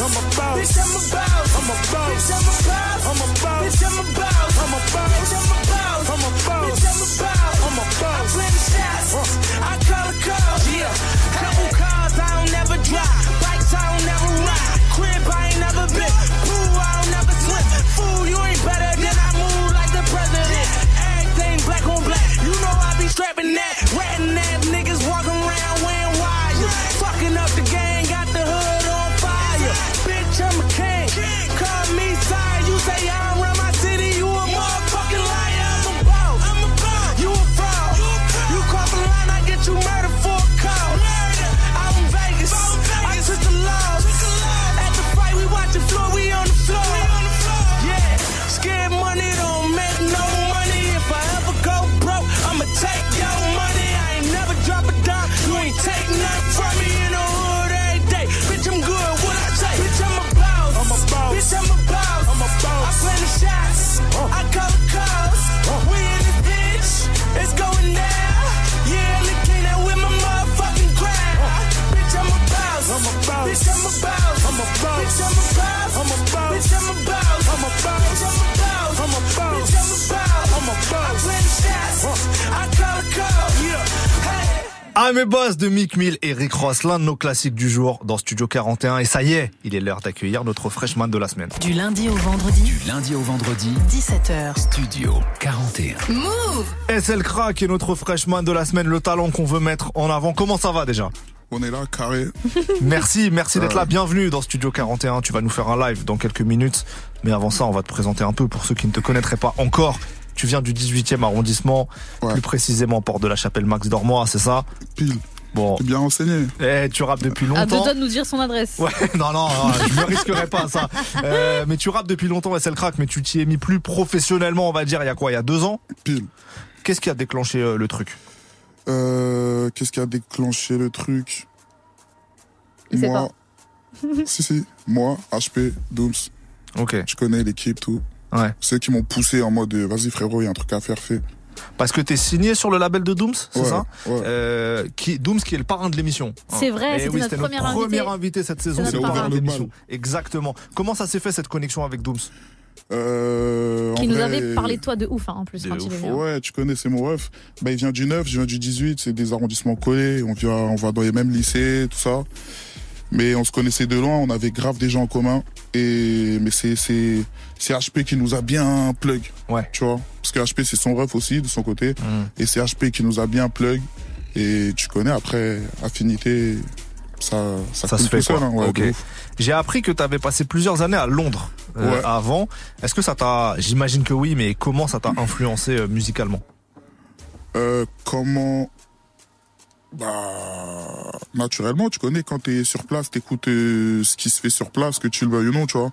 I'm a boss. Bitch, I'm a boss. I'm a boss. Bitch, I'm a boss. I'm a boss. Bitch, I'm a boss. I'm a boss. Bitch, I'm a boss. I'm a boss. Bitch, I'm a boss. I'm a boss. I play the shots. I call the calls. Yeah. Couple cars I don't never drive. Bikes I don't never ride. Crib I ain't never been. Pool I don't never swim. Fool, you ain't better than I move like the president. Everything black on black. You know I be strapping that. Ratting ass niggas Hey. I'm a boss de Mick Mill et Rick Ross, l'un de nos classiques du jour dans Studio 41. Et ça y est, il est l'heure d'accueillir notre freshman de la semaine. Du lundi au vendredi, Du lundi au vendredi, 17h. Studio 41. Move SL Crack est notre freshman de la semaine, le talent qu'on veut mettre en avant. Comment ça va déjà? On est là, carré. Merci, merci d'être là. Bienvenue dans Studio 41. Tu vas nous faire un live dans quelques minutes. Mais avant ça, on va te présenter un peu pour ceux qui ne te connaîtraient pas encore. Tu viens du 18e arrondissement, plus précisément Porte de la Chapelle Max Dormois, c'est ça? Pile. Bon. T'es bien renseigné. Eh, tu rappes depuis À deux longtemps. doigts de nous dire son adresse. Ouais, non, non, non, je me risquerais pas à ça. Euh, mais tu rappes depuis longtemps SL Crack, mais tu t'y es mis plus professionnellement, on va dire, il y a quoi Il y a deux ans? Pile. Qu'est-ce qui a déclenché euh, le truc? Euh, Qu'est-ce qui a déclenché le truc? Il sait Moi. si, si. Moi, HP, Dooms. Ok. Je connais l'équipe, tout. Ouais. Ceux qui m'ont poussé en mode, euh, vas-y frérot, il y a un truc à faire, fait. Parce que t'es signé sur le label de Dooms, c'est Ouais, ça ouais. euh, qui, Dooms qui est le parrain de l'émission. C'est vrai, Eh c'était oui, notre c'était premier premier invité. invité cette saison, C'est c'est le notre parrain de l'émission. Exactement. Comment ça s'est fait cette connexion avec Dooms? Euh, Qui nous vrai, avait parlé de toi de ouf, hein, en plus, quand il est ouf. venu. Ouais, tu connais, c'est mon ref. Bah, il vient du 9, je viens du 18, c'est des arrondissements collés, on vient, on va dans les mêmes lycées, tout ça. Mais on se connaissait de loin, on avait grave des gens en commun. Et, mais c'est, c'est, c'est HP qui nous a bien plug. Ouais. Tu vois? Parce que HP, c'est son ref aussi, de son côté. Mm. Et c'est HP qui nous a bien plug. Et tu connais, après, affinité, ça, ça, Ça se fait tout seul, quoi. hein, ouais, Ok. de ouf. J'ai appris que tu avais passé plusieurs années à Londres euh, Ouais. avant. Est-ce que ça t'a, j'imagine que oui, mais comment ça t'a influencé euh, musicalement? Euh, comment bah naturellement tu connais quand t'es sur place t'écoutes euh, ce qui se fait sur place que tu le veuilles ou non tu vois.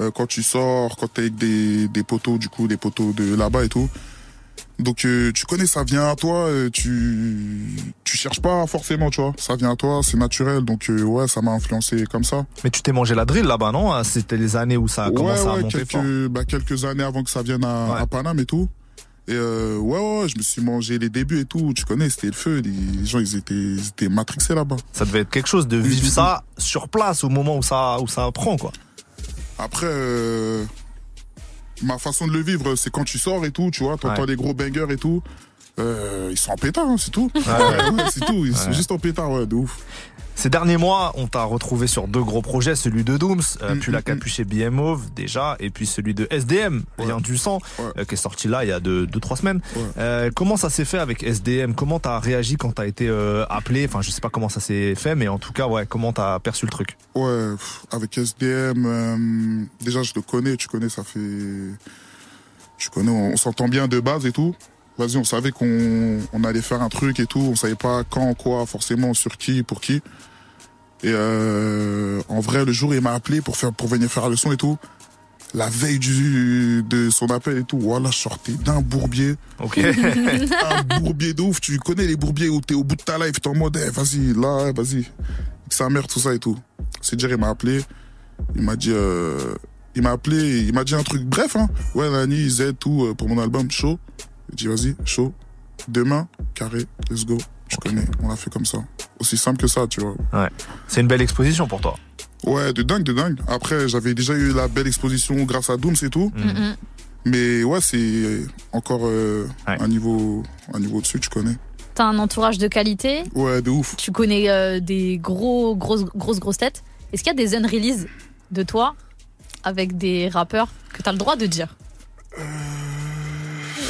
Euh, quand tu sors quand t'es avec des des poteaux du coup des poteaux de là-bas et tout. Donc euh, tu connais ça vient à toi euh, tu tu cherches pas forcément tu vois. Ça vient à toi c'est naturel donc euh, ouais ça m'a influencé comme ça. Mais tu t'es mangé la drill là-bas, non? Ah, C'était les années où ça a ouais, commencé à ouais, monter fort. quelques, bah, quelques années avant que ça vienne à, à Paname et tout. Et euh, ouais, ouais, je me suis mangé les débuts et tout. Tu connais, c'était le feu. Les gens, ils étaient, ils étaient matrixés là-bas. Ça devait être quelque chose de vivre ça sur place au moment où ça, où ça prend, quoi. Après, euh, ma façon de le vivre, c'est quand tu sors et tout, tu vois, t'entends Ouais. les gros bangers et tout. Euh, ils sont en pétard, hein, c'est tout. Ouais, c'est tout. Ils sont juste en pétard, ouais, de ouf. Ces derniers mois, on t'a retrouvé sur deux gros projets, celui de Dooms, euh, Mm, puis la capuche et BMOV déjà, et puis celui de SDM, Lien du sang, euh, qui est sorti là il y a deux, deux trois semaines. Euh, comment ça s'est fait avec SDM Comment t'as réagi quand t'as été appelé? Enfin, je sais pas comment ça s'est fait, mais en tout cas, ouais, comment t'as perçu le truc? Ouais, avec SDM, déjà je le connais, tu connais, ça fait, tu connais, on, on s'entend bien de base et tout. Vas-y, on savait qu'on on allait faire un truc et tout, on savait pas quand, quoi, forcément, sur qui, pour qui. Et euh, en vrai, le jour il m'a appelé pour faire, pour venir faire la leçon et tout, la veille du de son appel et tout, voilà, je sortais d'un bourbier. Ok. un bourbier de ouf. Tu connais les bourbiers où t'es au bout de ta life, t'es en mode, eh, vas-y, là, vas-y. Sa mère, tout ça et tout. C'est dire, il m'a appelé. Il m'a dit, euh, il m'a appelé, il m'a dit un truc bref, hein. Ouais, Nani, Z, tout, euh, pour mon album, chaud. J'ai dit, vas-y, chaud. Demain, carré, let's go. Je connais, on l'a fait comme ça. Aussi simple que ça, tu vois. Ouais. C'est une belle exposition pour toi. Ouais, de dingue, de dingue. Après, j'avais déjà eu la belle exposition grâce à Dooms et tout. Mhm. Mais ouais, c'est encore euh, un niveau, un niveau dessus, tu connais. T'as un entourage de qualité. Ouais, de ouf. Tu connais euh, des gros, grosses, grosses, grosses têtes. Est-ce qu'il y a des unrelease de toi avec des rappeurs que t'as le droit de dire?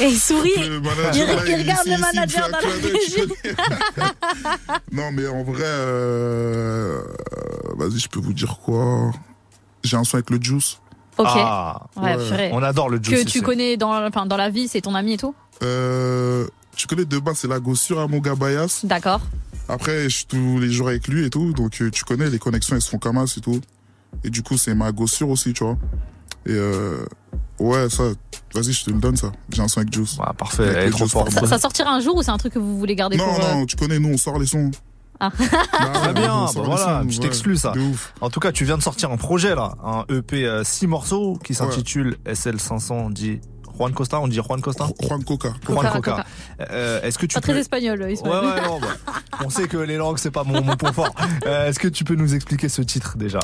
Et il sourit. Le Il, manager, là, il regarde ici, le manager dans la tu régie. Non, mais en vrai, euh, vas-y, je peux vous dire quoi? J'ai un son avec le Juice. Ok. Ah, ouais. On adore le Que Juice tu ici. connais dans, enfin, dans la vie, c'est ton ami et tout? Euh, tu connais de base, c'est la gossure à mon gars Bayas. D'accord. Après, je suis tous les jours avec lui et tout, donc euh, tu connais, les connexions, elles se font comme ça et tout. Et du coup, c'est ma gossure aussi, tu vois. Et euh, ouais, ça, vas-y, je te le donne, ça. J'ai un son avec Juice. parfait, Avec elle est le trop Juice forte. Ça, ça sortira un jour ou c'est un truc que vous voulez garder Non, pour. euh, non, tu connais, nous, on sort les sons. Ah. Très bien, bah voilà, sons, je ouais, t'exclus ça. En tout cas, tu viens de sortir un projet là, un EP 6 morceaux qui s'intitule SL500 dit Juan Costa, on dit Juan Costa Juan Coca. Juan Coca. Euh, Est-ce que tu Pas peux... très espagnol, Ouais, ouais, non, bah, on sait que les langues c'est pas mon, mon point fort. Euh, Est-ce que tu peux nous expliquer ce titre déjà?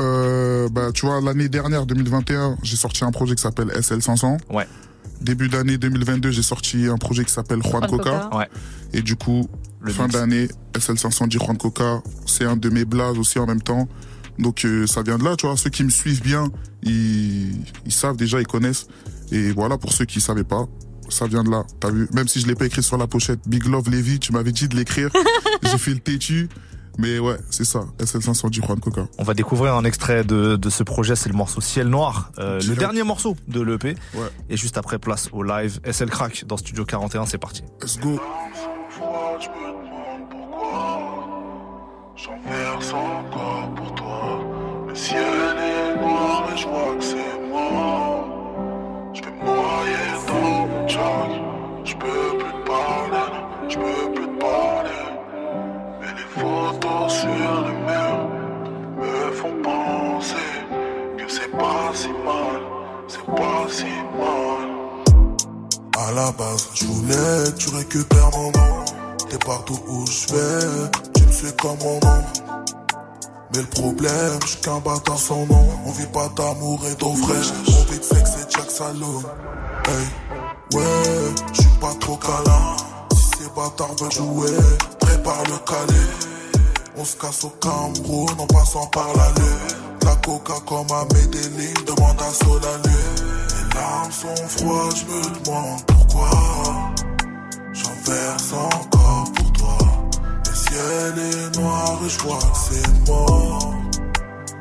Euh, bah, tu vois, l'année dernière, 2021, j'ai sorti un projet qui s'appelle SL500. Ouais. Début d'année 2022, j'ai sorti un projet qui s'appelle Juan, Juan Coca. Coca. Ouais. Et du coup, Le fin d'année, SL500 dit Juan Coca. C'est un de mes blazes aussi en même temps. Donc euh, ça vient de là, tu vois. Ceux qui me suivent bien, ils, ils savent déjà, ils connaissent. Et voilà, pour ceux qui savaient pas, ça vient de là. T'as vu? Même si je l'ai pas écrit sur la pochette, Big Love Levy, tu m'avais dit de l'écrire. j'ai fait le têtu. Mais ouais, c'est ça. SL500 dit Juan Coca. On va découvrir un extrait de, de ce projet, c'est le morceau Ciel Noir, euh, le dernier morceau de l'EP. Ouais. Et juste après, place au live SL Crack dans Studio 41, c'est parti. Let's go. J'en verse encore pour toi. Le ciel est noir et je vois que c'est moi. Je vais me noyer dans mon jog. Je peux plus te parler, je peux plus te parler. Photos sur le mur me font penser que c'est pas si mal, c'est pas si mal. À la base, je voulais que tu récupères mon nom. T'es partout où je vais, tu me suis comme mon nom. Mais le problème, je qu'un bâtard sans nom. On vit pas d'amour et d'eau fraîche. On vit de sexe et Jack Saloon. Hey, ouais, je suis pas trop câlin. Si ces bâtards veulent jouer, le. On se casse au Cameroun en passant par la lune. La coca comme à Medellin, demande à Solalé. Les larmes sont froides, je me demande pourquoi. J'en verse encore pour toi. Le ciel est noir et je vois que c'est mort.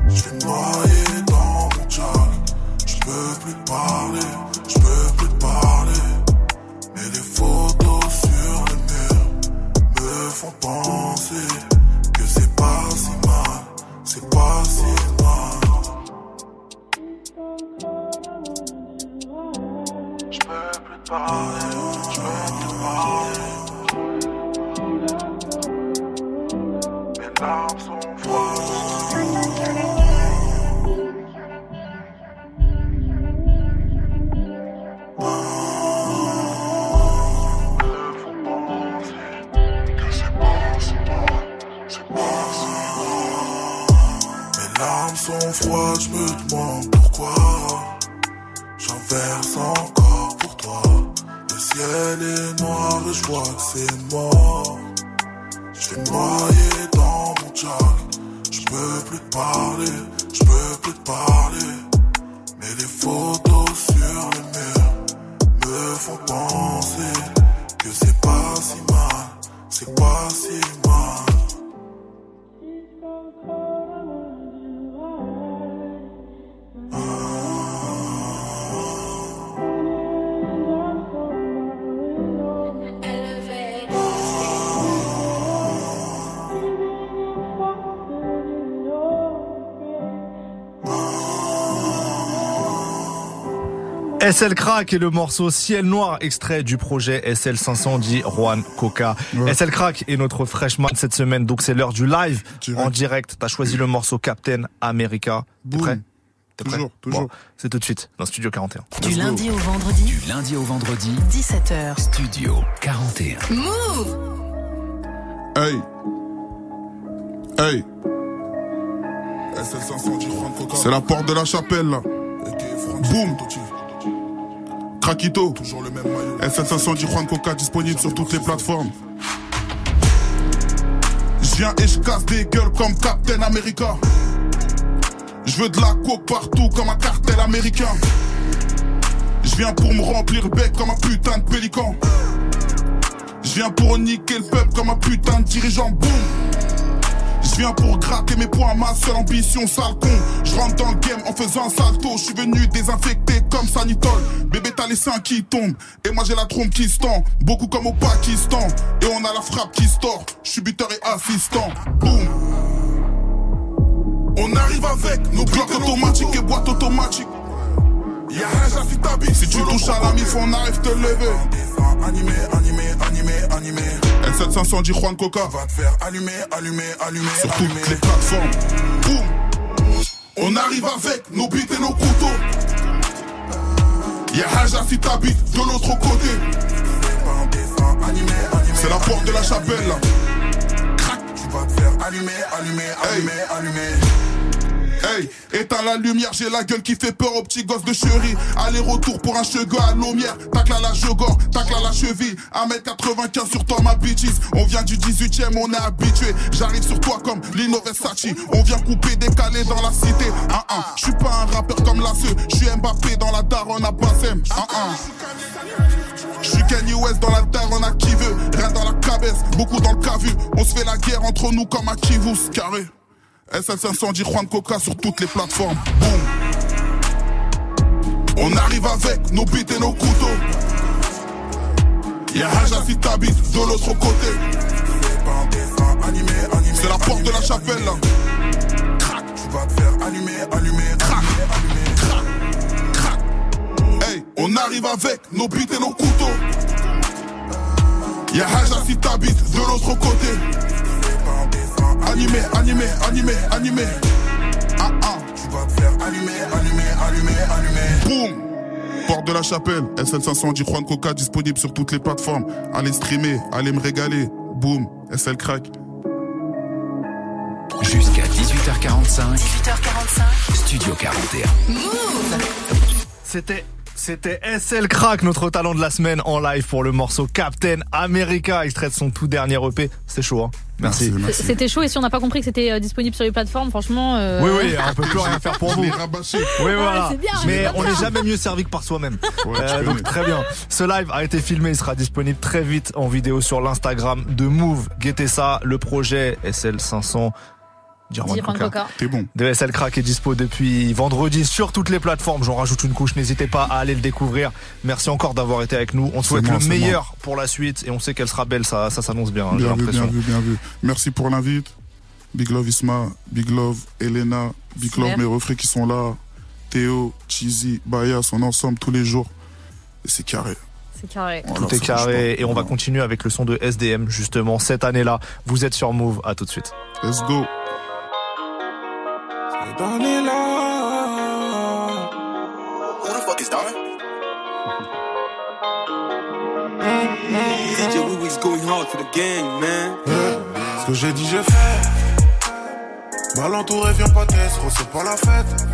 Je me noyer dans mon jack. Je peux plus parler, je font penser que c'est pas si mal, c'est pas si mal. Je peux plus te parler, SL Crack et le morceau Ciel Noir, extrait du projet SL500 dit Juan Coca. SL Crack est notre freshman cette semaine, donc c'est l'heure du live en direct. T'as choisi le morceau Captain America. T'es prêt? T'es prêt? Toujours, toujours. Bon, c'est tout de suite dans Studio 41. Du lundi au vendredi, Du lundi au vendredi, 17h. Studio 41. Move Hey. Hey. C'est la porte de la chapelle là. Boum. Craquito. SL500 du Juan Coca disponible sur toutes les plateformes. Je viens et je casse des gueules comme Captain America. Je veux de la coke partout comme un cartel américain. Je viens pour me remplir le bec comme un putain de pélican. Je viens pour niquer le peuple comme un putain de dirigeant. Boum. Je viens pour gratter mes points, ma seule ambition, sale con. Je rentre dans le game en faisant un salto. Je suis venu désinfecté comme Sanitol. Bébé, t'as les seins qui tombent. Et moi, j'ai la trompe qui se tend. Beaucoup comme au Pakistan. Et on a la frappe qui se tord. Je suis buteur et assistant. Boum. On arrive avec nos blocs automatiques et boîtes automatiques. Y'a un. Si tu touches à la mif, on arrive te lever. Animé, animé, animé, animé. L700 dit Juan Coca. Va te faire allumer, allumer, allumer. Sur toutes les plateformes. Boum. On arrive avec nos bites et nos couteaux. Y'a Haja si t'habites de l'autre côté. C'est la porte de la chapelle là. Crac. Tu vas te faire allumer, allumer, allumer, allumer. Hey. Éteins la lumière, j'ai la gueule qui fait peur aux petits gosses de chérie. Aller-retour pour un chego à Lomière. Tac là la jogor, tac là la cheville. 1m95 sur toi, ma bitches. On vient du 18ème, on est habitué. J'arrive sur toi comme Lino Versace. On vient couper, décaler dans la cité. Ah ah, je suis pas un rappeur comme la je suis Mbappé dans la daronne à Bassem. Ah ah. Je suis Kanye West dans la daronne à qui veut. Rien dans la cabesse, beaucoup dans le cavu. On se fait la guerre entre nous comme à Kivous, carré. SS500 dit Juan Coca sur toutes les plateformes. Boum. On arrive avec nos bites et nos couteaux. Y'a Haja si t'habites de l'autre côté. C'est la porte de la chapelle là. Crac, tu vas te faire allumer, allumer, crac, crac, crac. Hey, on arrive avec nos bites et nos couteaux. Y'a Haja si t'habites de l'autre côté. Animé, animé, animé, animé. Ah ah, tu vas te faire allumer, allumer, allumer, allumer. Boum! Porte de la chapelle, SL500 dit Juan Coca disponible sur toutes les plateformes. Allez streamer, allez me régaler. Boum, SL crack. Jusqu'à 18h45. 18h45. Studio 41. Move C'était c'était SL Crack, notre talent de la semaine en live pour le morceau Captain America, extrait de son tout dernier EP. C'était chaud, hein Merci. C'était chaud et si on n'a pas compris que c'était euh, disponible sur les plateformes, franchement. euh, Oui, oui, on peut plus rien faire pour vous. Oui, voilà. bien, mais on n'est jamais mieux servi que par soi-même. Ouais, Euh, donc très bien. Ce live a été filmé, il sera disponible très vite en vidéo sur l'Instagram de Move. Guettez ça, le projet SL500. Dirwan Coca. T'es bon. De SL Crack est dispo depuis vendredi sur toutes les plateformes. J'en rajoute une couche, n'hésitez pas à aller le découvrir. Merci encore d'avoir été avec nous. On te souhaite moi, le meilleur pour la suite et on sait qu'elle sera belle, ça, ça s'annonce bien, hein, Bien vu, bien vu, bien vu. Merci pour l'invite. Big love Isma, Big love Elena, Big love mes refrains qui sont là. Théo, Cheesy, Bayas, on est ensemble tous les jours. Et c'est carré. C'est carré. Voilà, Tout est carré et on va continuer avec le son de SDM justement cette année-là. Vous êtes sur Move, à tout de suite. Let's go. Who the fuck is that? DJ Louis going hard for the gang, man. Ce que j'ai dit, j'ai fait. Mal entouré, viens pas t'estre, c'est pas la fête.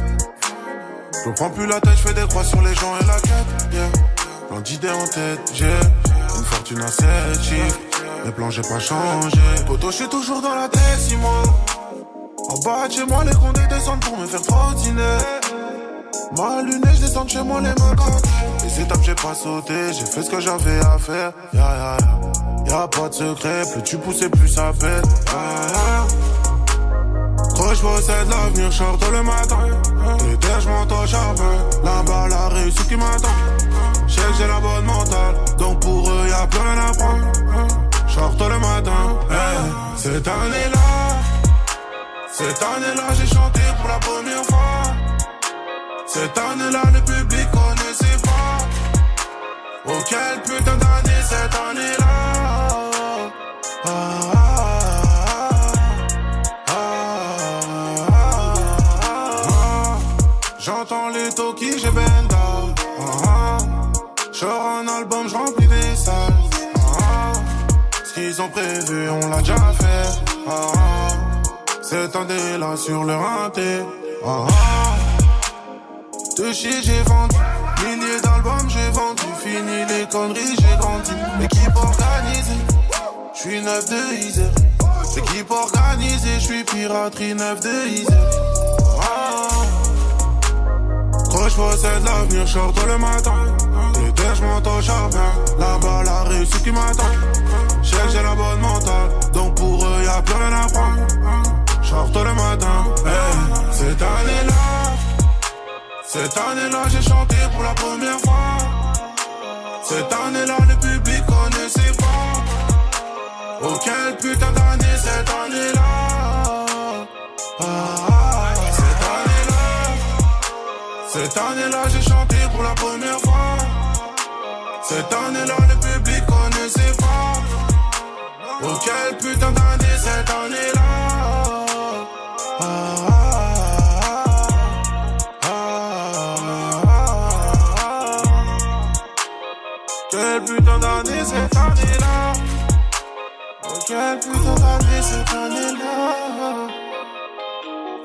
Je prends plus la tête, je fais des croix sur les gens et la quête. Yeah. Plein d'idées en tête, j'ai une fortune à 7 chiffres. Mes plans, j'ai pas changé. Poto, je suis toujours dans la tête, 6 mois. En bas de chez moi, les condés descendent pour me faire trottiner. Ma lunette, je descends de chez moi, les mains Les étapes, j'ai pas sauté, j'ai fait ce que j'avais à faire. Ya, pas de secret, plus tu pousses plus ça pète. Quand je possède l'avenir, je le matin. Les terres, je monte au. Là-bas, la réussite qui m'attend? Je que j'ai la bonne mentale, donc pour eux, y'a plus rien à prendre. Sorte le matin. Hey, cette année-là, cette année-là, j'ai chanté pour la première fois. Cette année-là, le public connaissait pas. Oh, quelle putain d'année cette année-là. Ah, ah, ah, ah, ah. J'entends les talkies, j'ai. Ah, un album, j'remplis des salles. Ce qu'ils ont prévu, on l'a déjà fait. Ah, ah. Cette année-là sur le rinté. Ah, ah. De chez j'ai vendu, milliers d'albums j'ai vendu, fini les conneries j'ai grandi. Équipe organisée, je suis neuf de Isère. Équipe organisée, je suis piraterie neuf de Isère. Ah. Quand je possède l'avenir, tôt le matin. Les terres, je monte au charbon. Là-bas, la réussite qui m'attend. Je j'ai la bonne mentale, donc pour eux, y'a plus rien à prendre. Le matin. Cette année-là. Cette année-là, j'ai chanté pour la première fois. Cette année-là, le public connaissait pas. Oh, quelle putain d'année cette année-là. Ah, ah, cette année-là. Cette année-là, j'ai chanté pour la première fois. Cette année-là, Oh quelle putain d'année cette année-là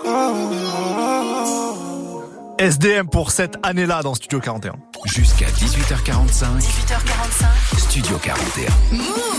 Oh, oh, oh. SDM pour cette année-là dans Studio 41. Jusqu'à 18h45. 18h45. Studio 41. Move.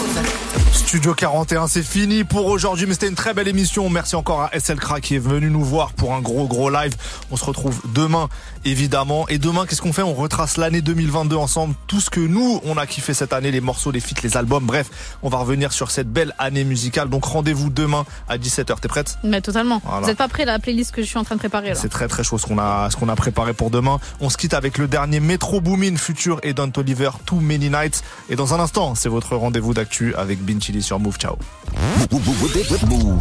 Studio 41, c'est fini pour aujourd'hui, mais c'était une très belle émission. Merci encore à SL Crack qui est venu nous voir pour un gros gros live. On se retrouve demain, évidemment. Et demain, qu'est-ce qu'on fait? On retrace l'année 2022 ensemble. Tout ce que nous, on a kiffé cette année, les morceaux, les feats, les albums. Bref, on va revenir sur cette belle année musicale. Donc rendez-vous demain à 17h. T'es prête? Mais totalement. Voilà. Vous êtes pas prêts la playlist que je suis en train de préparer là C'est très très chaud ce qu'on a ce qu'on a préparé pour demain. On se quitte avec le dernier Metro Boomin Future et Don Oliver Too Many Nights. Et dans un instant, c'est votre rendez-vous d'actu avec Bin Chili sur Move. Ciao.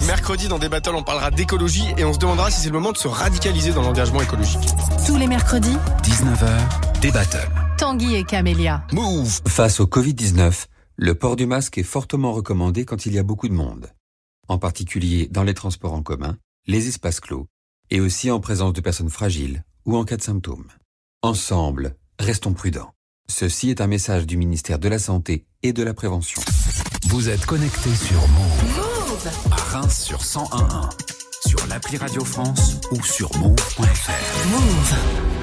Mercredi, dans des battles, on parlera d'écologie et on se demandera si c'est le moment de se radicaliser dans l'engagement écologique. Tous les mercredis, 19h, des battles. Tanguy et Camélia. Move Face au Covid-19, le port du masque est fortement recommandé quand il y a beaucoup de monde, en particulier dans les transports en commun, les espaces clos, et aussi en présence de personnes fragiles ou en cas de symptômes. Ensemble, restons prudents. Ceci est un message du ministère de la Santé et de la Prévention. Vous êtes connecté sur Move. Move. À Reims sur 101.1. Sur l'appli Radio France ou sur move.fr. Move.